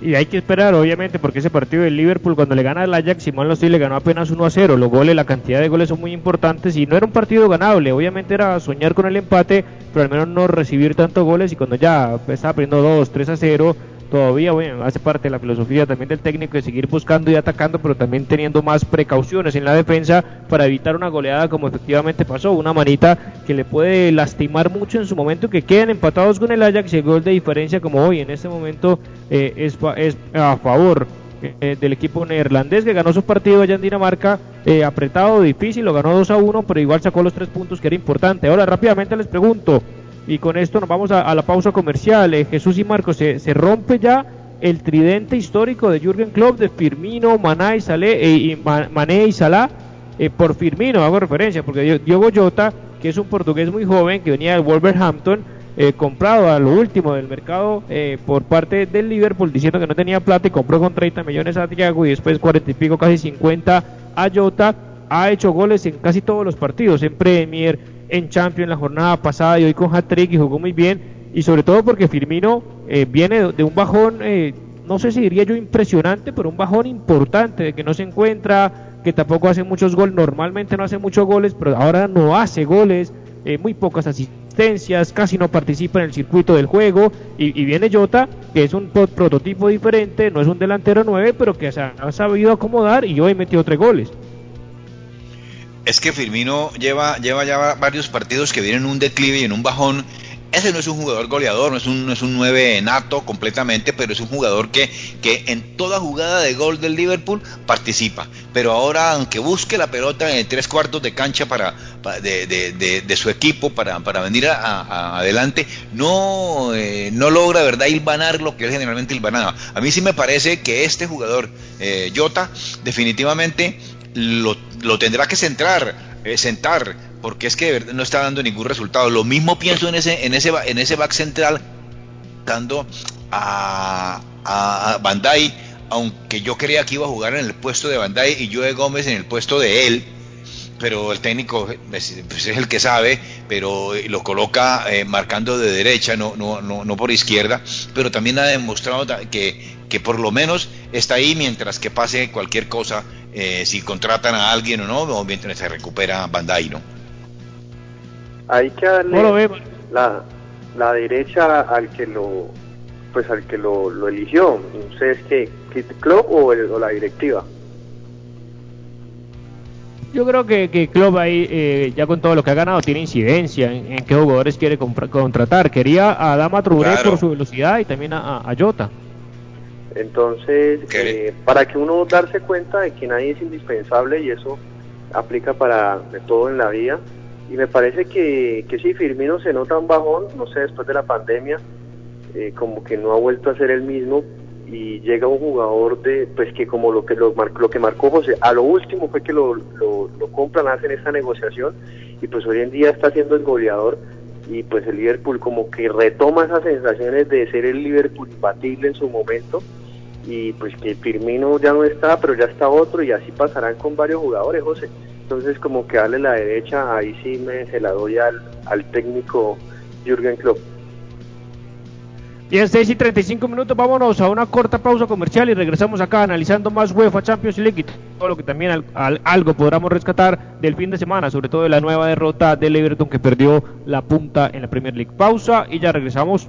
Y hay que esperar, obviamente, porque ese partido del Liverpool, cuando le gana al Ajax, Simón Lostil le ganó apenas 1 a 0. Los goles, la cantidad de goles son muy importantes y no era un partido ganable. Obviamente era soñar con el empate, pero al menos no recibir tantos goles. Y cuando ya estaba perdiendo 2, 3 a 0, todavía bueno, hace parte de la filosofía también del técnico de seguir buscando y atacando, pero también teniendo más precauciones en la defensa para evitar una goleada como efectivamente pasó, una manita que le puede lastimar mucho en su momento, que queden empatados con el Ajax y el gol de diferencia como hoy en este momento eh, es, es a favor eh, del equipo neerlandés que ganó su partido allá en Dinamarca, eh, apretado, difícil, lo ganó 2 a 1, pero igual sacó los tres puntos que era importante. Ahora rápidamente les pregunto, y con esto nos vamos a, la pausa comercial. Eh, Jesús y Marcos, se, se, rompe ya el tridente histórico de Jürgen Klopp de Firmino, Maná y, Salé, eh, Mané y Salah. Eh, por Firmino hago referencia, porque Diogo Jota, que es un portugués muy joven que venía del Wolverhampton, comprado a lo último del mercado por parte del Liverpool, diciendo que no tenía plata y compró con 30 millones a Thiago y después 40 y pico, casi 50 a Jota. Ha hecho goles en casi todos los partidos, en Premier, en Champions la jornada pasada y hoy con hat-trick y jugó muy bien. Y sobre todo porque Firmino eh, viene de un bajón, eh, no sé si diría yo impresionante, pero un bajón importante, de que no se encuentra, que tampoco hace muchos goles, normalmente no hace muchos goles, pero ahora no hace goles, eh, muy pocas asistencias, casi no participa en el circuito del juego. Y, viene Jota, que es un prototipo diferente, no es un delantero 9, pero que se ha sabido acomodar y hoy metió tres goles es que Firmino lleva, lleva ya varios partidos que vienen en un declive y en un bajón. Ese no es un jugador goleador, no es un, no es un 9 nato completamente, pero es un jugador que, que en toda jugada de gol del Liverpool participa. Pero ahora, aunque busque la pelota en tres cuartos de cancha para, de, su equipo para, para venir a, adelante, no, eh, no logra, ¿verdad?, ilvanar lo que él generalmente ilvanaba. A mí sí me parece que este jugador, eh, Jota, definitivamente lo, lo tendrá que centrar, eh, sentar, porque es que no está dando ningún resultado. Lo mismo pienso en ese, en ese, en ese back central, dando a, a Bandai, aunque yo creía que iba a jugar en el puesto de Bandai y Joe Gómez en el puesto de él, pero el técnico pues, pues, es el que sabe, pero lo coloca eh, marcando de derecha, no, no, no, no por izquierda, pero también ha demostrado que, que por lo menos está ahí mientras que pase cualquier cosa eh, si contratan a alguien o no, o mientras se recupera Bandai, ¿no? Hay que darle la, la derecha al que lo pues al que lo, lo eligió. No sé, es que el club o, la directiva. Yo creo que, que Klopp ahí, eh, ya con todo lo que ha ganado, tiene incidencia en, qué jugadores quiere contratar. Quería a Dama Trubé por su velocidad y también a, a Jota. Entonces, eh, para que uno darse cuenta de que nadie es indispensable y eso aplica para todo en la vida. Y me parece que, que sí, Firmino se nota un bajón, no sé, después de la pandemia, eh, como que no ha vuelto a ser el mismo y llega un jugador de, pues que como lo que lo, lo que marcó José, a lo último fue que lo, lo, lo compran, hacen esta negociación y pues hoy en día está siendo el goleador y pues el Liverpool como que retoma esas sensaciones de ser el Liverpool imbatible en su momento y pues que Firmino ya no está, pero ya está otro y así pasarán con varios jugadores, José. Entonces como que darle la derecha, ahí sí me se la doy al, al técnico Jürgen Klopp. Y en 6 y 35 minutos vámonos a una corta pausa comercial y regresamos acá analizando más UEFA Champions League todo lo que también al, algo podamos rescatar del fin de semana, sobre todo de la nueva derrota del Everton que perdió la punta en la Premier League. Pausa y ya regresamos.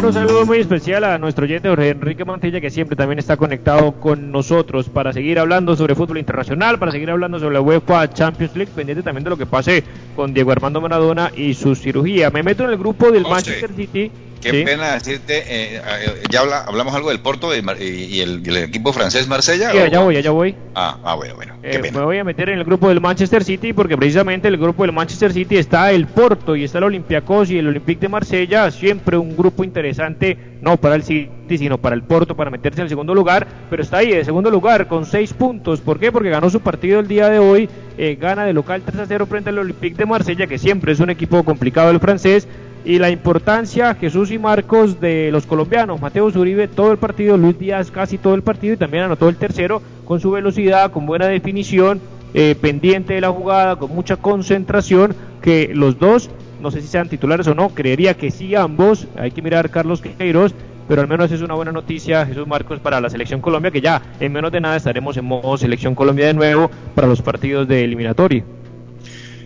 Un saludo muy especial a nuestro oyente Jorge Enrique Montilla, que siempre también está conectado con nosotros para seguir hablando sobre fútbol internacional, para seguir hablando sobre la UEFA Champions League, pendiente también de lo que pase con Diego Armando Maradona y su cirugía. Me meto en el grupo del Manchester City. Qué ¿sí? pena decirte, eh, eh, ya habla- hablamos algo del Porto y, y- el, y el equipo francés Marsella. Sí, allá voy, allá voy. Ah, ah, bueno, bueno, qué Eh, pena. me voy a meter en el grupo del Manchester City porque precisamente el grupo del Manchester City está el Porto y está el Olympiacos y el Olympique de Marsella, siempre un grupo interesante, no para el City, sino para el Porto, para meterse en el segundo lugar, pero está ahí, de segundo lugar, con seis puntos. ¿Por qué? Porque ganó su partido el día de hoy, eh, gana de local 3 a 0 frente al Olympique de Marsella, que siempre es un equipo complicado el francés, y la importancia, Jesús y Marcos, de los colombianos. Mateo Zuribe todo el partido, Luis Díaz casi todo el partido y también anotó el tercero con su velocidad, con buena definición, eh, pendiente de la jugada, con mucha concentración, que los dos, no sé si sean titulares o no, creería que sí ambos, hay que mirar Carlos Queiroz, pero al menos es una buena noticia, Jesús Marcos, para la selección Colombia, que ya en menos de nada estaremos en modo selección Colombia de nuevo para los partidos de eliminatorio.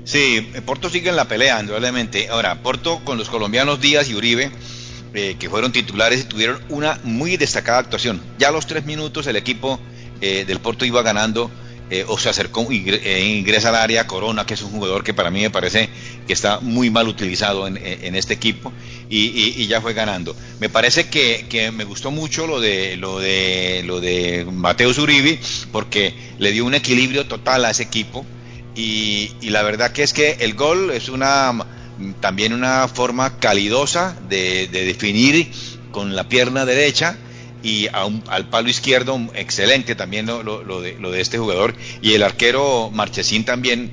Sí, Porto sigue en la pelea, indudablemente. Ahora, Porto con los colombianos Díaz y Uribe, eh, que fueron titulares y tuvieron una muy destacada actuación. Ya a los tres minutos el equipo eh, del Porto iba ganando eh, o se acercó, eh, ingresa al área Corona, que es un jugador que para mí me parece que está muy mal utilizado en, este equipo y, ya fue ganando. Me parece que, que me gustó mucho lo de lo de lo de Mateo Zuribi porque le dio un equilibrio total a ese equipo y, y la verdad que es que el gol es una también una forma calidosa de, de definir con la pierna derecha y a un- al palo izquierdo excelente también lo, lo- lo de, lo de este jugador y el arquero Marchesín también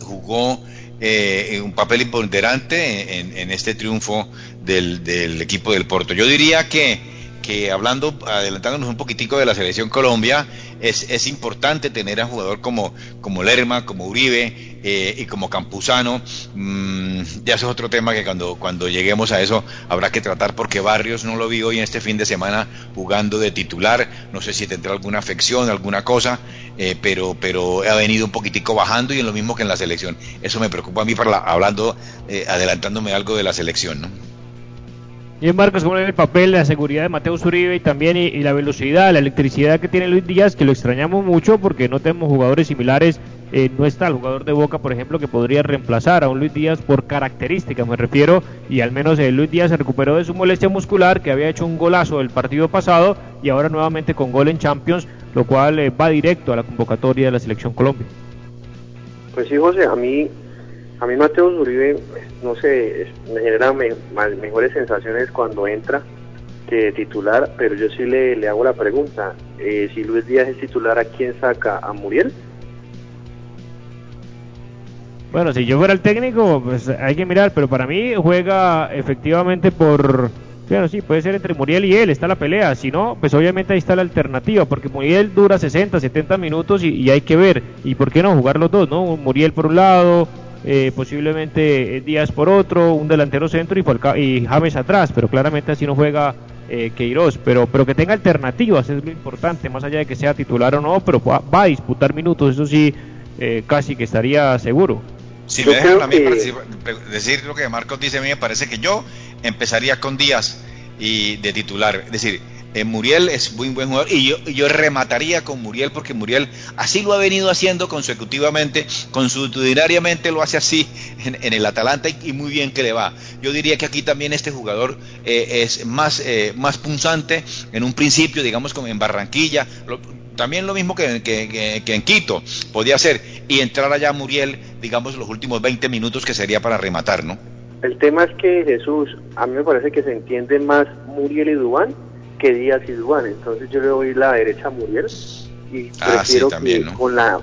jugó eh, un papel imponderante en, en este triunfo del, del equipo del Porto. Yo diría que, que hablando, adelantándonos un poquitico de la selección Colombia, es, es importante tener a jugador como, como Lerma, como Uribe eh, y como Campuzano. Mm, ya eso es otro tema que cuando, cuando lleguemos a eso habrá que tratar porque Barrios no lo vi hoy en este fin de semana jugando de titular. No sé si tendrá alguna afección, alguna cosa, eh, pero, pero ha venido un poquitico bajando y es lo mismo que en la selección. Eso me preocupa a mí para la- hablando, eh, adelantándome algo de la selección. ¿no? Y Marcos, como el papel, la seguridad de Mateo Zuribe y también y, la velocidad, la electricidad que tiene Luis Díaz, que lo extrañamos mucho porque no tenemos jugadores similares. no está el jugador de Boca, por ejemplo, que podría reemplazar a un Luis Díaz por características, me refiero, y al menos Luis Díaz se recuperó de su molestia muscular, que había hecho un golazo el partido pasado y ahora nuevamente con gol en Champions, lo cual eh, va directo a la convocatoria de la Selección Colombia. Pues sí, José, a mí, a mí Mateo Zuribe, no sé, me genera me- mejores sensaciones cuando entra que titular, pero yo sí le, hago la pregunta, eh, si Luis Díaz es titular, ¿a quién saca? ¿A Muriel? Bueno, si yo fuera el técnico, pues hay que mirar, pero para mí juega efectivamente por... Bueno, sí, puede ser entre Muriel y él, está la pelea. Si no, pues obviamente ahí está la alternativa, porque Muriel dura 60, 70 minutos y, hay que ver. ¿Y por qué no jugar los dos, no? Muriel por un lado, eh, posiblemente Díaz por otro, un delantero centro y, y James atrás, pero claramente así no juega eh, Queiroz, pero, pero que tenga alternativas es lo importante, más allá de que sea titular o no, pero va, a disputar minutos, eso sí, eh, casi que estaría seguro. Si me dejan a mí decir lo que Marcos dice, a mí me parece que yo empezaría con Díaz y de titular, es decir, eh, Muriel es muy buen jugador y yo, remataría con Muriel porque Muriel así lo ha venido haciendo consecutivamente, consuetudinariamente lo hace así en, el Atalanta y, muy bien que le va. Yo diría que aquí también este jugador eh, es más, eh, más punzante en un principio, digamos como en Barranquilla, también lo mismo que, que, en Quito podía ser y entrar allá Muriel, digamos, los últimos 20 minutos que sería para rematar, ¿no? El tema es que Jesús, a mí me parece que se entiende más Muriel y Dubán que Díaz y Dubán. Entonces yo le doy la derecha a Muriel y ah, prefiero que con la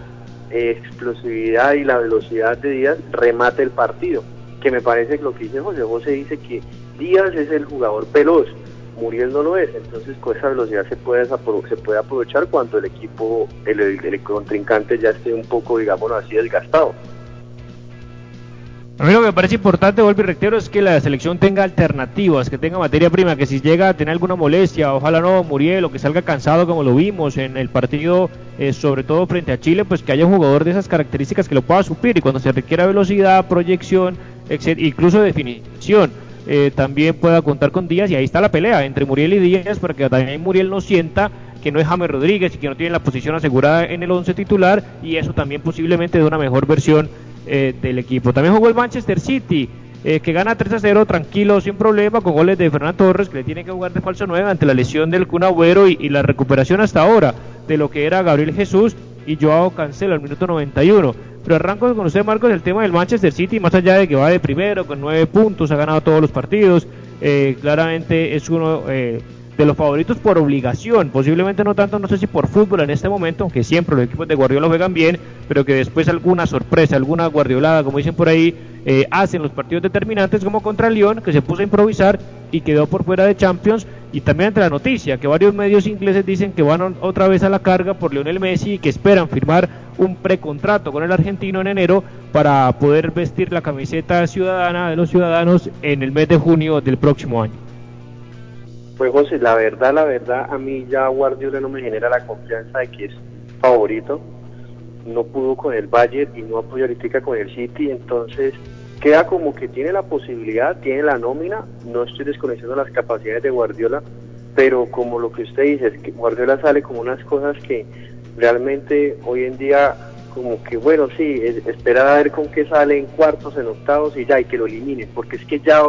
explosividad y la velocidad de Díaz remate el partido. Que me parece que lo que dice José José dice que Díaz es el jugador veloz, Muriel no lo es. Entonces con esa velocidad se puede, se puede aprovechar cuando el equipo, el, el contrincante ya esté un poco, digámoslo así, desgastado. A mí lo que me parece importante, vuelvo y reitero, es que la selección tenga alternativas, que tenga materia prima, que si llega a tener alguna molestia, ojalá no Muriel, o que salga cansado como lo vimos en el partido, eh, sobre todo frente a Chile, pues que haya un jugador de esas características que lo pueda suplir y cuando se requiera velocidad, proyección, incluso definición. Eh, también pueda contar con Díaz y ahí está la pelea entre Muriel y Díaz para que también Muriel no sienta que no es James Rodríguez y que no tiene la posición asegurada en el 11 titular y eso también posiblemente de una mejor versión eh, del equipo. También jugó el Manchester City, eh, que gana 3 a 0 tranquilo, sin problema, con goles de Fernando Torres, que le tiene que jugar de falso 9 ante la lesión del Kun y, la recuperación hasta ahora de lo que era Gabriel Jesús y Joao Cancelo al minuto 91. Pero arranco con usted, Marcos, el tema del Manchester City, más allá de que va de primero con 9 puntos, ha ganado todos los partidos, eh, claramente es uno de los favoritos por obligación, posiblemente no tanto, no sé si por fútbol en este momento, aunque siempre los equipos de Guardiola juegan bien, pero que después alguna sorpresa, alguna guardiolada, como dicen por ahí, eh, hacen los partidos determinantes como contra Lyon, que se puso a improvisar y quedó por fuera de Champions, y también entre la noticia, que varios medios ingleses dicen que van otra vez a la carga por Lionel Messi y que esperan firmar un precontrato con el argentino en enero para poder vestir la camiseta ciudadana de los ciudadanos en el mes de junio del próximo año. Pues José, la verdad, la verdad, a mí ya Guardiola no me genera la confianza de que es favorito. No pudo con el Bayern y no apoya ahorita con el City, entonces queda como que tiene la posibilidad, tiene la nómina. No estoy desconociendo las capacidades de Guardiola, pero como lo que usted dice, es que Guardiola sale como unas cosas que realmente hoy en día como que bueno, sí, esperar a ver con qué sale en cuartos, en octavos y ya, y que lo eliminen, porque es que ya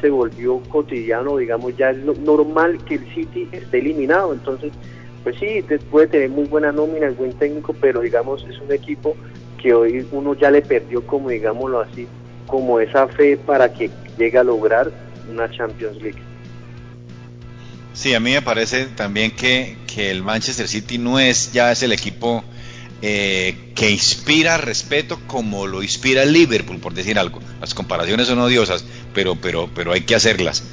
se volvió cotidiano, digamos, ya es normal que el City esté eliminado, entonces, pues sí, puede tener muy buena nómina, el buen técnico, pero digamos, es un equipo que hoy uno ya le perdió, como digámoslo así, como esa fe para que llegue a lograr una Champions League. Sí, a mí me parece también que, que el Manchester City no es ya es el equipo eh, que inspira respeto como lo inspira el Liverpool, por decir algo. Las comparaciones son odiosas, pero, pero, pero hay que hacerlas.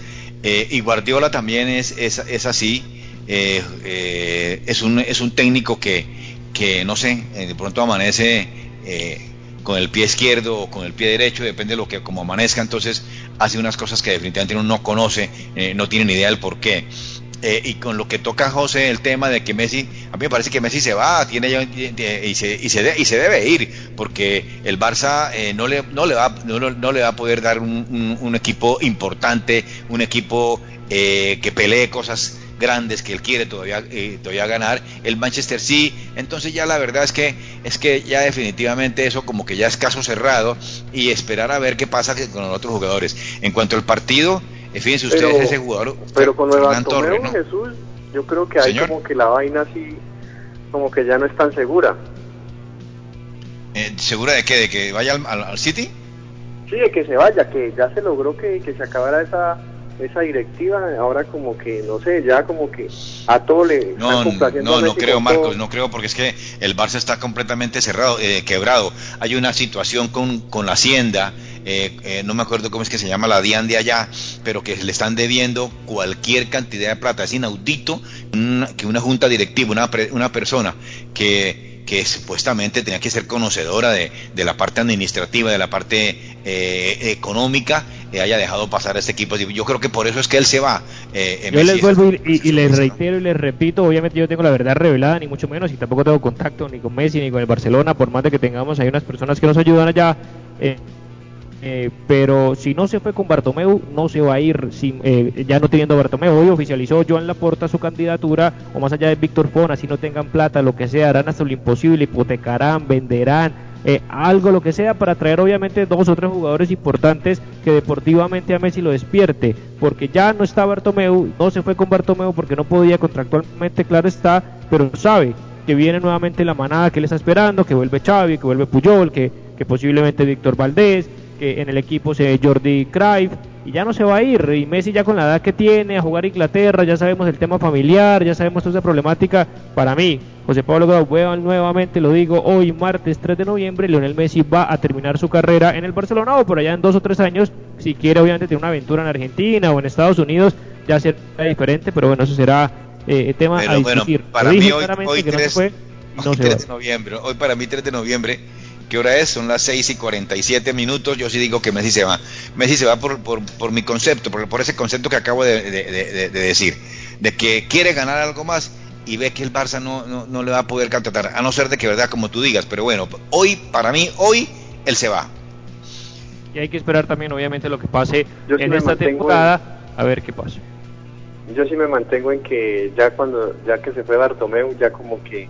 Eh, y Guardiola también es, es, así. Eh, es, un, es un técnico que, que no sé, de pronto amanece con el pie izquierdo o con el pie derecho, depende de lo que como amanezca, entonces hace unas cosas que definitivamente uno no conoce, no tiene ni idea del por qué. Eh, y con lo que toca José el tema de que Messi, a mí me parece que Messi se va, tiene y, se, y, se y se debe ir, porque el Barça eh, no, le, no, le va, no, le va a poder dar un, equipo importante, un equipo eh, que pelee cosas grandes que él quiere todavía todavía ganar. El Manchester sí entonces ya la verdad es que es que ya definitivamente eso como que ya es caso cerrado y esperar a ver qué pasa con los otros jugadores. En cuanto al partido fíjense ustedes ese jugador. Pero con el Bartomeu, Jesús, yo creo que hay como que la vaina así, como que ya no es tan segura. Eh, ¿Segura de qué? ¿De que vaya al, City? Sí, de que se vaya, que ya se logró que, se acabara esa esa directiva ahora como que, no sé, ya como que a todo le no, No, no creo, Marcos, no creo, porque es que el Barça está completamente cerrado, eh, quebrado. Hay una situación con, con la Hacienda, eh, eh, no me acuerdo cómo es que se llama la DIAN de allá, pero que le están debiendo cualquier cantidad de plata. Es inaudito que una junta directiva, una, una persona que que supuestamente tenía que ser conocedora de, la parte administrativa, de la parte eh, económica, eh, haya dejado pasar a este equipo. Yo creo que por eso es que él se va. Eh, yo les vuelvo y, les reitero y les repito, obviamente yo tengo la verdad revelada, ni mucho menos, y tampoco tengo contacto ni con Messi ni con el Barcelona, por más de que tengamos, hay unas personas que nos ayudan allá. Eh, pero si no se fue con Bartomeu, no se va a ir sin, eh, ya no teniendo Bartomeu. Hoy oficializó Joan Laporta su candidatura, o más allá de Víctor Fona, si no tengan plata, lo que sea, harán hasta lo imposible, hipotecarán, venderán, eh, algo, lo que sea, para traer obviamente dos o tres jugadores importantes que deportivamente a Messi lo despierte, porque ya no está Bartomeu, no se fue con Bartomeu porque no podía contractualmente, claro está, pero sabe que viene nuevamente la manada que él está esperando, que vuelve Xavi, que vuelve Puyol, que, que posiblemente Víctor Valdés, que en el equipo se Jordi Cruyff y ya no se va a ir y Messi ya con la edad que tiene a jugar Inglaterra ya sabemos el tema familiar ya sabemos toda esa problemática. Para mí José Pablo Grau nuevamente lo digo hoy martes 3 de noviembre Lionel Messi va a terminar su carrera en el Barcelona o por allá en dos o tres años si quiere obviamente tener una aventura en Argentina o en Estados Unidos ya será diferente pero bueno eso será eh, tema a discutir. para mí hoy, 3, de noviembre hoy para mí 3 de noviembre ¿Qué hora es? Son las 6 y 47 minutos. Yo sí digo que Messi se va. Messi se va por, por, mi concepto, por, por, ese concepto que acabo de, decir, de que quiere ganar algo más y ve que el Barça no, no, le va a poder contratar, a no ser de que verdad como tú digas. Pero bueno, hoy, para mí, hoy, él se va. Y hay que esperar también, obviamente, lo que pase en esta temporada, a ver qué pasa. Yo sí me mantengo en que ya cuando, ya que se fue Bartomeu, ya como que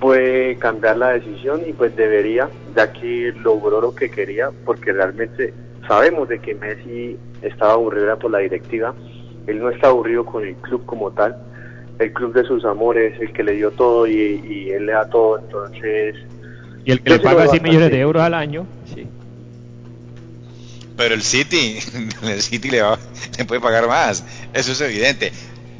puede cambiar la decisión y pues debería, ya que logró lo que quería, porque realmente sabemos de que Messi estaba aburrido por la directiva, él no está aburrido con el club como tal, el club de sus amores, el que le dio todo y, él le da todo, entonces... Y el que le paga 100 millones de euros al año, sí. Pero el City, (laughs) el City le, va, le puede pagar más, eso es evidente.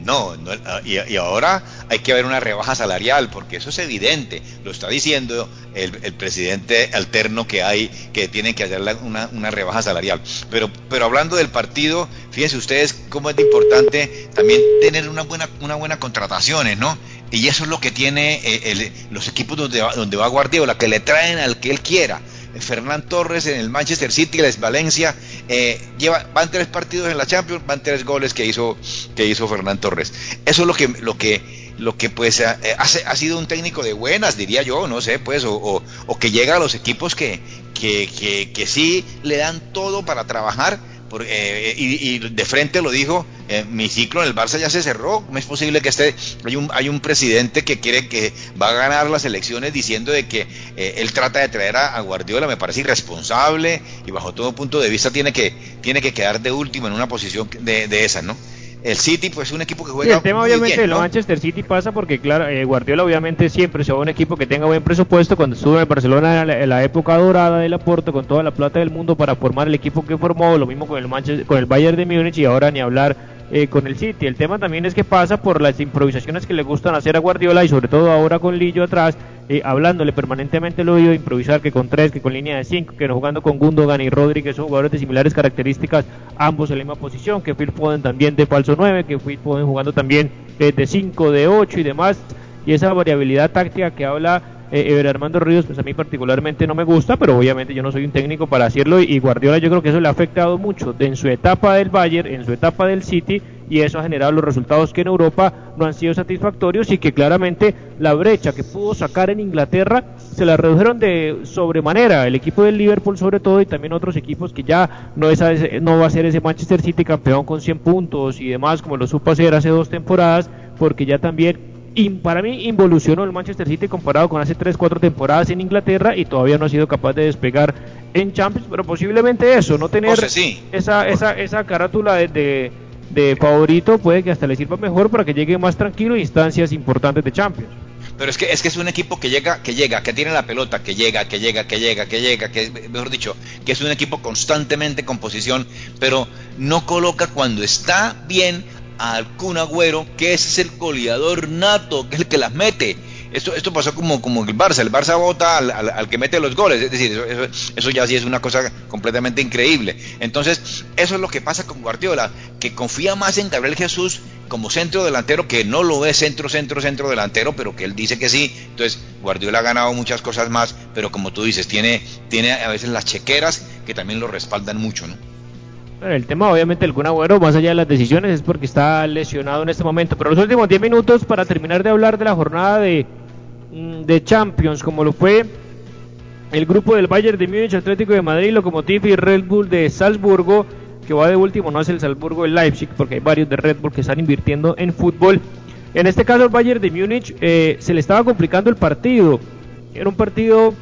No, ah, y, ahora hay que ver una rebaja salarial, porque eso es evidente, lo está diciendo el, presidente alterno que hay, que tiene que hacer una, una, rebaja salarial. Pero, pero hablando del partido, fíjense ustedes cómo es importante también tener una buena, una buena contrataciones, ¿no? Y eso es lo que tiene eh, los equipos donde va, donde va Guardiola, que le traen al que él quiera. Fernán Torres en el Manchester City, les Valencia, eh, lleva, van tres partidos en la Champions, van tres goles que hizo, que hizo Fernán Torres. Eso es lo que, lo que, lo que pues ha, eh, ha sido un técnico de buenas, diría yo, no sé, pues, o, o, que llega a los equipos que, que, que, que sí le dan todo para trabajar eh, y, de frente lo dijo, eh, mi ciclo en el Barça ya se cerró, no es posible que esté, hay un, hay un presidente que quiere que va a ganar las elecciones diciendo de que eh, él trata de traer a, Guardiola, me parece irresponsable y bajo todo punto de vista tiene que, tiene que quedar de último en una posición de, de esas, ¿no? El City pues es un equipo que juega el tema obviamente del Manchester City pasa porque claro eh, Guardiola obviamente siempre se va a un equipo que tenga buen presupuesto. Cuando estuvo en el Barcelona en la, época dorada del aporte con toda la plata del mundo para formar el equipo que formó. Lo mismo con el Manchester, con el Bayern de Múnich y ahora ni hablar eh, con el City. El tema también es que pasa por las improvisaciones que le gustan hacer a Guardiola y sobre todo ahora con Lillo atrás eh, hablándole permanentemente el oído, improvisar que con tres, que con línea de cinco, que no jugando con Gundogan y Rodri, que son jugadores de similares características, ambos en la misma posición, que Phil Foden también de falso 9, que Phil Foden jugando también de 5, de 8 y demás, y esa variabilidad táctica que habla eh, Armando Ríos, pues a mí particularmente no me gusta, pero obviamente yo no soy un técnico para hacerlo y Guardiola yo creo que eso le ha afectado mucho en su etapa del Bayern, en su etapa del City y eso ha generado los resultados que en Europa no han sido satisfactorios y que claramente la brecha que pudo sacar en Inglaterra se la redujeron de sobremanera el equipo del Liverpool sobre todo y también otros equipos que ya no, es, no va a ser ese Manchester City campeón con 100 puntos y demás como lo supo hacer hace dos temporadas porque ya también para mí involucionó el Manchester City comparado con hace 3-4 temporadas en Inglaterra y todavía no ha sido capaz de despegar en Champions, pero posiblemente eso, no tener esa, esa, esa carátula de, de, favorito puede que hasta le sirva mejor para que llegue más tranquilo a instancias importantes de Champions. Pero es que es que es un equipo que llega, que llega, que tiene la pelota, que llega, que llega, que llega, que llega, que mejor dicho, que es un equipo constantemente con posición, pero no coloca cuando está bien al Kun Agüero, que ese es el goleador nato, que es el que las mete. Esto, esto pasó como, como el Barça, el Barça vota al, que mete los goles, es decir, eso, eso, ya sí es una cosa completamente increíble. Entonces, eso es lo que pasa con Guardiola, que confía más en Gabriel Jesús como centro delantero, que no lo es centro, centro, centro delantero, pero que él dice que sí. Entonces, Guardiola ha ganado muchas cosas más, pero como tú dices, tiene, tiene a veces las chequeras que también lo respaldan mucho, ¿no? El tema, obviamente, el Kun Agüero, más allá de las decisiones, es porque está lesionado en este momento. Pero los últimos 10 minutos para terminar de hablar de la jornada de, mm, de Champions, como lo fue el grupo del Bayern de Múnich, Atlético de Madrid, Lokomotiv y Red Bull de Salzburgo, que va de último, no es el Salzburgo, el Leipzig, porque hay varios de Red Bull que están invirtiendo en fútbol. En este caso, el Bayern de Múnich eh, se le estaba complicando el partido. Era un partido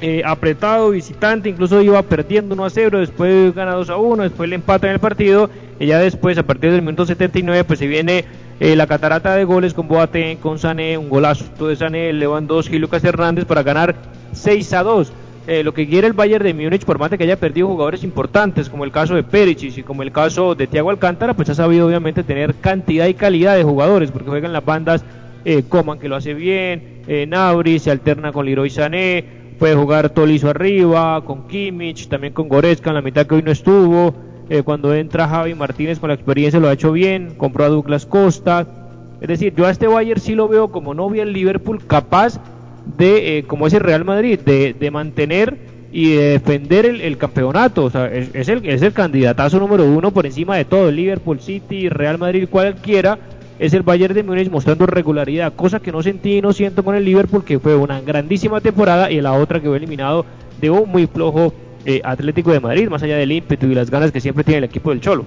eh, apretado, visitante, incluso iba perdiendo 1 a 0, después gana 2 a 1, después le en el partido, y ya después, a partir del minuto 79, pues se viene eh, la catarata de goles con Boateng, con Sané, un golazo de Sané, Lewandowski y Lucas Hernández para ganar 6 a 2. Eh, lo que quiere el Bayern de Múnich, por más de que haya perdido jugadores importantes, como el caso de Perisic y como el caso de Thiago Alcántara, pues ha sabido obviamente tener cantidad y calidad de jugadores, porque juegan las bandas Coman que lo hace bien, Nabri se alterna con Leroy Sané, puede jugar Tolizo arriba, con Kimmich, también con Goretzka en la mitad que hoy no estuvo. Eh, cuando entra Javi Martínez con la experiencia lo ha hecho bien, compró a Douglas Costa. Es decir, yo a este Bayern sí lo veo como novia el Liverpool capaz de, eh, como es el Real Madrid, de, de mantener y de defender el, campeonato. O sea, es, el, es el candidatazo número uno por encima de todo. Liverpool City, Real Madrid, cualquiera es el Bayern de Múnich mostrando regularidad, cosa que no sentí y no siento con el Liverpool, que fue una grandísima temporada, y la otra que fue eliminado de un muy flojo eh, Atlético de Madrid, más allá del ímpetu y las ganas que siempre tiene el equipo del Cholo.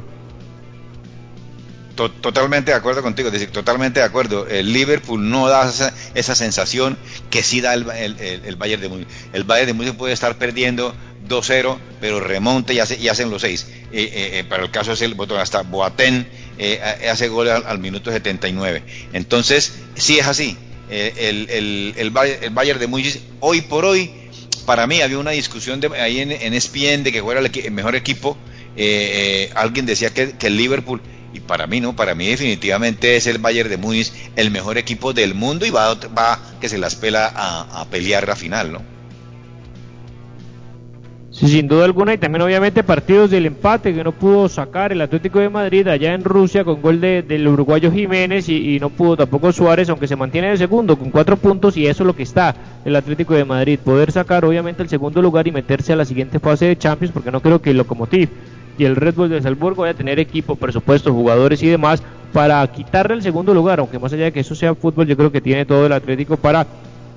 Totalmente de acuerdo contigo, totalmente de acuerdo. El Liverpool no da esa, sensación que sí da el, el, Bayern de Múnich. El Bayern de Múnich puede estar perdiendo 2-0, pero remonta y, hace, y hacen los 6. Eh, eh, para el caso es el botón hasta Boateng eh, hace gol al, minuto 79. Entonces, sí es así. Eh, el, el, el, Bayern de Múnich, hoy por hoy, para mí había una discusión de, ahí en, en ESPN de que fuera el, mejor equipo. Eh, alguien decía que, el Liverpool, y para mí no, para mí definitivamente es el Bayern de Múnich el mejor equipo del mundo y va, va que se las pela a, a pelear la final, ¿no? Sí, sin duda alguna, y también obviamente partidos del empate que no pudo sacar el Atlético de Madrid allá en Rusia con gol de, del uruguayo Jiménez y, no pudo tampoco Suárez, aunque se mantiene de segundo con cuatro puntos y eso es lo que está el Atlético de Madrid, poder sacar obviamente el segundo lugar y meterse a la siguiente fase de Champions, porque no creo que el Lokomotiv y el Red Bull de Salzburgo vaya a tener equipo, presupuesto, jugadores y demás para quitarle el segundo lugar, aunque más allá de que eso sea fútbol, yo creo que tiene todo el Atlético para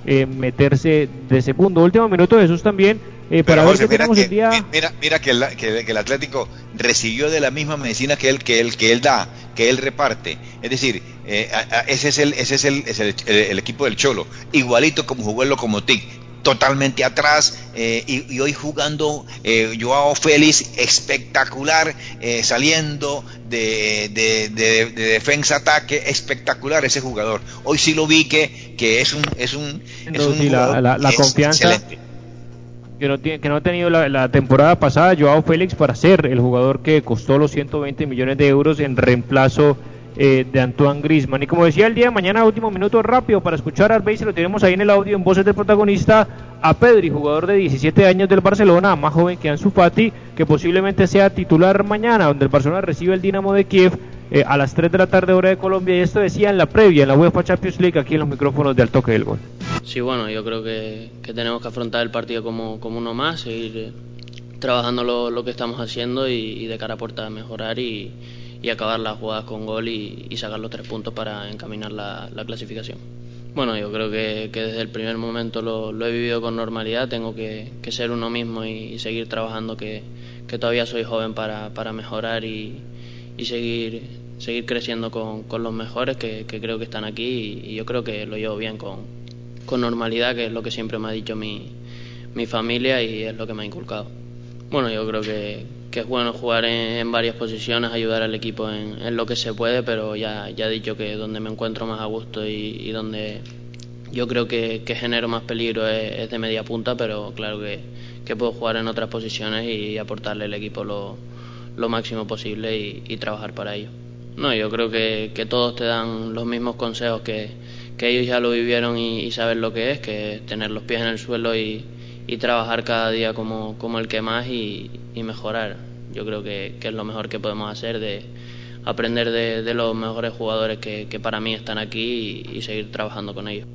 eh, meterse de segundo. Último minuto, Jesús también eh, para ver mira que, día... mira, mira que, el, que, el, Atlético recibió de la misma medicina que él, que él, que él da, que él reparte. Es decir, eh, ese es, el, ese es, el, es el, equipo del Cholo, igualito como jugó el Locomotiv, totalmente atrás eh, y, hoy jugando eh, Joao Félix espectacular eh, saliendo de, de, defensa ataque espectacular ese jugador. Hoy sí lo vi que, que es un es un, es un la, la, confianza. excelente que no, tiene, que no ha tenido la, temporada pasada Joao Félix para ser el jugador que costó los 120 millones de euros en reemplazo eh, de Antoine Grisman. Y como decía el día de mañana, último minuto rápido para escuchar a Arbey, se lo tenemos ahí en el audio en voces del protagonista, a Pedri, jugador de 17 años del Barcelona, más joven que Ansu Fati, que posiblemente sea titular mañana, donde el Barcelona recibe el Dinamo de Kiev eh, a las 3 de la tarde hora de Colombia. Y esto decía en la previa, en la UEFA Champions League, aquí en los micrófonos de Toque del Gol. Sí, bueno, yo creo que, tenemos que afrontar el partido como, como uno más, seguir eh, trabajando lo, que estamos haciendo y, y de cara a puerta mejorar y y acabar las jugadas con gol y, sacar los tres puntos para encaminar la, clasificación. Bueno, yo creo que, desde el primer momento lo, he vivido con normalidad, tengo que, ser uno mismo y, seguir trabajando, que, todavía soy joven para, mejorar y, seguir, seguir creciendo con, los mejores que, creo que están aquí y, yo creo que lo llevo bien con, con normalidad, que es lo que siempre me ha dicho mi, mi familia y es lo que me ha inculcado. Bueno, yo creo que, que es bueno jugar en, varias posiciones, ayudar al equipo en, lo que se puede, pero ya, ya he dicho que donde me encuentro más a gusto y, donde yo creo que, que genero más peligro es, de media punta, pero claro que, que, puedo jugar en otras posiciones y aportarle al equipo lo, lo máximo posible y, trabajar para ello. No, yo creo que, que, todos te dan los mismos consejos que, que ellos ya lo vivieron y, y, lo que es, que tener los pies en el suelo y, y trabajar cada día como, como el que más y, mejorar. Yo creo que, que, es lo mejor que podemos hacer de aprender de, de los mejores jugadores que, que, para mí están aquí y, seguir trabajando con ellos.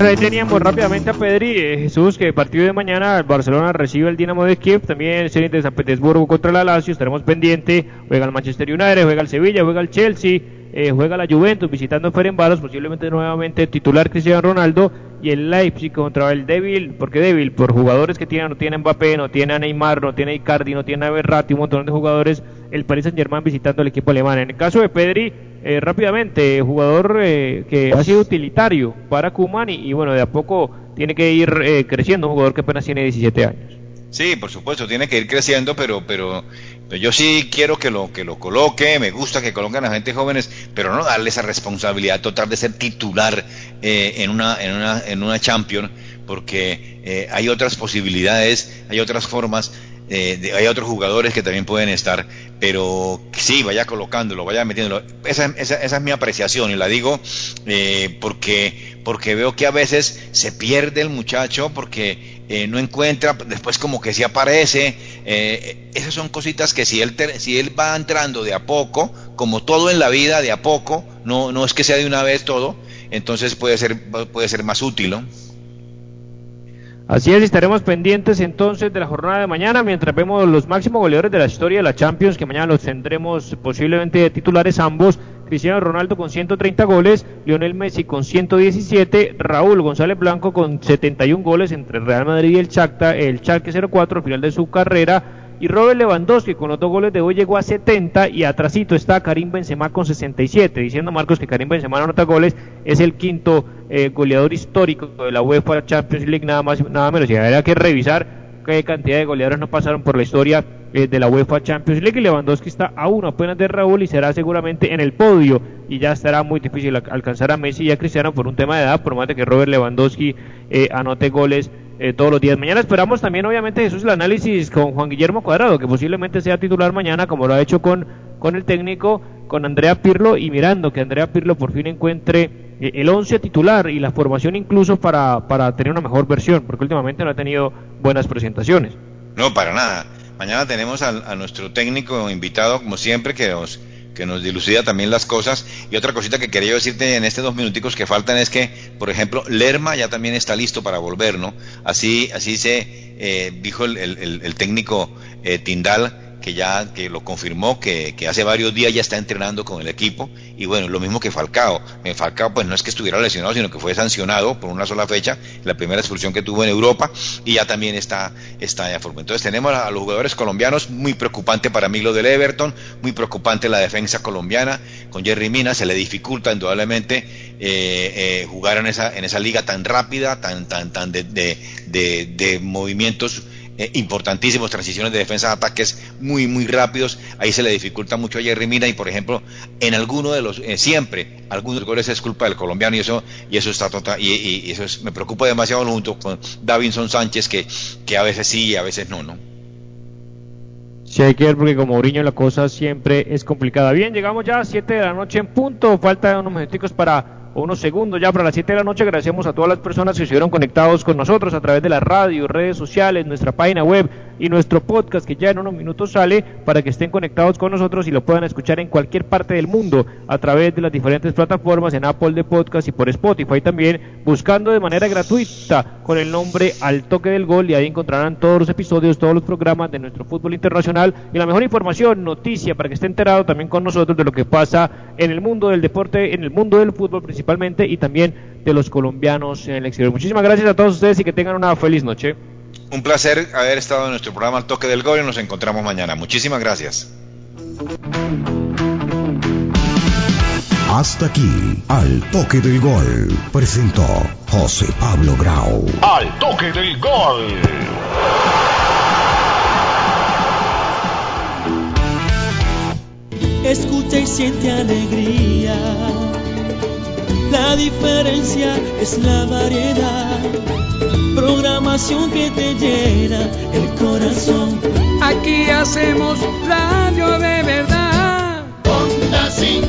Ahí teníamos rápidamente a Pedri, eh, Jesús, que el partido de mañana Barcelona recibe el Dinamo de Kiev, también el Zenit de San Petersburgo contra la Lazio, estaremos pendientes, juega el Manchester United, juega el Sevilla, juega el Chelsea, eh, juega la Juventus visitando Ferenbaros, posiblemente nuevamente titular Cristiano Ronaldo y el Leipzig contra el débil, porque débil por jugadores que tienen, no tiene Mbappé, no tiene a Neymar, no tiene a Icardi, no tiene a Berratti, un montón de jugadores, el Paris Saint Germain visitando el equipo alemán. En el caso de Pedri, eh, rápidamente, jugador eh, que ha sido utilitario para Kuman y, bueno, de a poco tiene que ir creciendo, un jugador que apenas tiene 17 años. Sí, por supuesto, tiene que ir creciendo, pero, pero, yo sí quiero que lo, que lo coloque, me gusta que coloquen a gente jóvenes, pero no darle esa responsabilidad total de ser titular eh, en, una, en, una, en una Champion, porque eh, hay otras posibilidades, hay otras formas eh, hay otros jugadores que también pueden estar, pero sí, vaya colocándolo, vaya metiéndolo. Esa, esa, esa es mi apreciación y la digo eh, porque, porque veo que a veces se pierde el muchacho porque eh, no encuentra, después como que se aparece. esas son cositas que si él, si él va entrando de a poco, como todo en la vida, de a poco, no, no es que sea de una vez todo, entonces puede ser, puede ser más útil, ¿no? Así es, estaremos pendientes entonces de la jornada de mañana mientras vemos los máximos goleadores de la historia de la Champions, que mañana los tendremos posiblemente titulares ambos. Cristiano Ronaldo con 130 goles, Lionel Messi con 117, Raúl González Blanco con 71 goles entre Real Madrid y el Chacta, el Chalke 04 al final de su carrera y Robert Lewandowski con los dos goles de hoy llegó a 70 y atrasito está Karim Benzema con 67, diciendo Marcos que Karim Benzema no anota goles, es el quinto eh, goleador histórico de la UEFA Champions League, nada más nada menos, y habría que revisar qué cantidad de goleadores no pasaron por la historia eh, de la UEFA Champions League. Y Lewandowski está a uno apenas de Raúl y será seguramente en el podio. Y ya estará muy difícil alcanzar a Messi y a Cristiano por un tema de edad, por más de que Robert Lewandowski eh, anote goles eh, todos los días. Mañana esperamos también, obviamente, Jesús, el análisis con Juan Guillermo Cuadrado, que posiblemente sea titular mañana, como lo ha hecho con, con el técnico, con Andrea Pirlo, y mirando que Andrea Pirlo por fin encuentre eh, el 11 titular y la formación incluso para, para tener una mejor versión, porque últimamente no ha tenido buenas presentaciones. No, para nada. Mañana tenemos a, a nuestro técnico invitado, como siempre, que nos que nos dilucida también las cosas. Y otra cosita que quería decirte en estos dos minuticos que faltan es que, por ejemplo, Lerma ya también está listo para volver, ¿no? Así, así se eh, dijo el, el, técnico eh, Tindal que ya que lo confirmó que, que, hace varios días ya está entrenando con el equipo y bueno, lo mismo que Falcao. Falcao pues no es que estuviera lesionado, sino que fue sancionado por una sola fecha, la primera expulsión que tuvo en Europa y ya también está, está ya forma. Entonces tenemos a, los jugadores colombianos, muy preocupante para mí lo del Everton, muy preocupante la defensa colombiana, con Jerry Mina se le dificulta indudablemente eh, eh, jugar en esa, en esa liga tan rápida, tan, tan, tan de, de movimientos eh, importantísimos, transiciones de defensa, ataques muy, muy rápidos. Ahí se le dificulta mucho a Jerry Mina y, por ejemplo, en alguno de los, eh, siempre, algunos goles es culpa del colombiano y eso, y eso está total, y, eso me preocupa demasiado junto con Davinson Sánchez, que, que a veces sí y a veces no, ¿no? Sí, hay que ver porque como Uriño la cosa siempre es complicada. Bien, llegamos ya a 7 de la noche en punto, falta unos minutos para unos segundos ya para las 7 de la noche. Agradecemos a todas las personas que estuvieron conectados con nosotros a través de la radio, redes sociales, nuestra página web y nuestro podcast que ya en unos minutos sale para que estén conectados con nosotros y lo puedan escuchar en cualquier parte del mundo a través de las diferentes plataformas en Apple de Podcast y por Spotify también buscando de manera gratuita con el nombre Al Toque del Gol y ahí encontrarán todos los episodios, todos los programas de nuestro fútbol internacional y la mejor información, noticia para que esté enterado también con nosotros de lo que pasa en el mundo del deporte, en el mundo del fútbol principal principalmente y también de los colombianos en el exterior. Muchísimas gracias a todos ustedes y que tengan una feliz noche. Un placer haber estado en nuestro programa Al Toque del Gol y nos encontramos mañana. Muchísimas gracias. Hasta aquí, Al Toque del Gol, presentó José Pablo Grau. Al Toque del Gol. Escucha y siente alegría La diferencia es la variedad. Programación que te llena el corazón. Aquí hacemos radio de verdad. Onda 5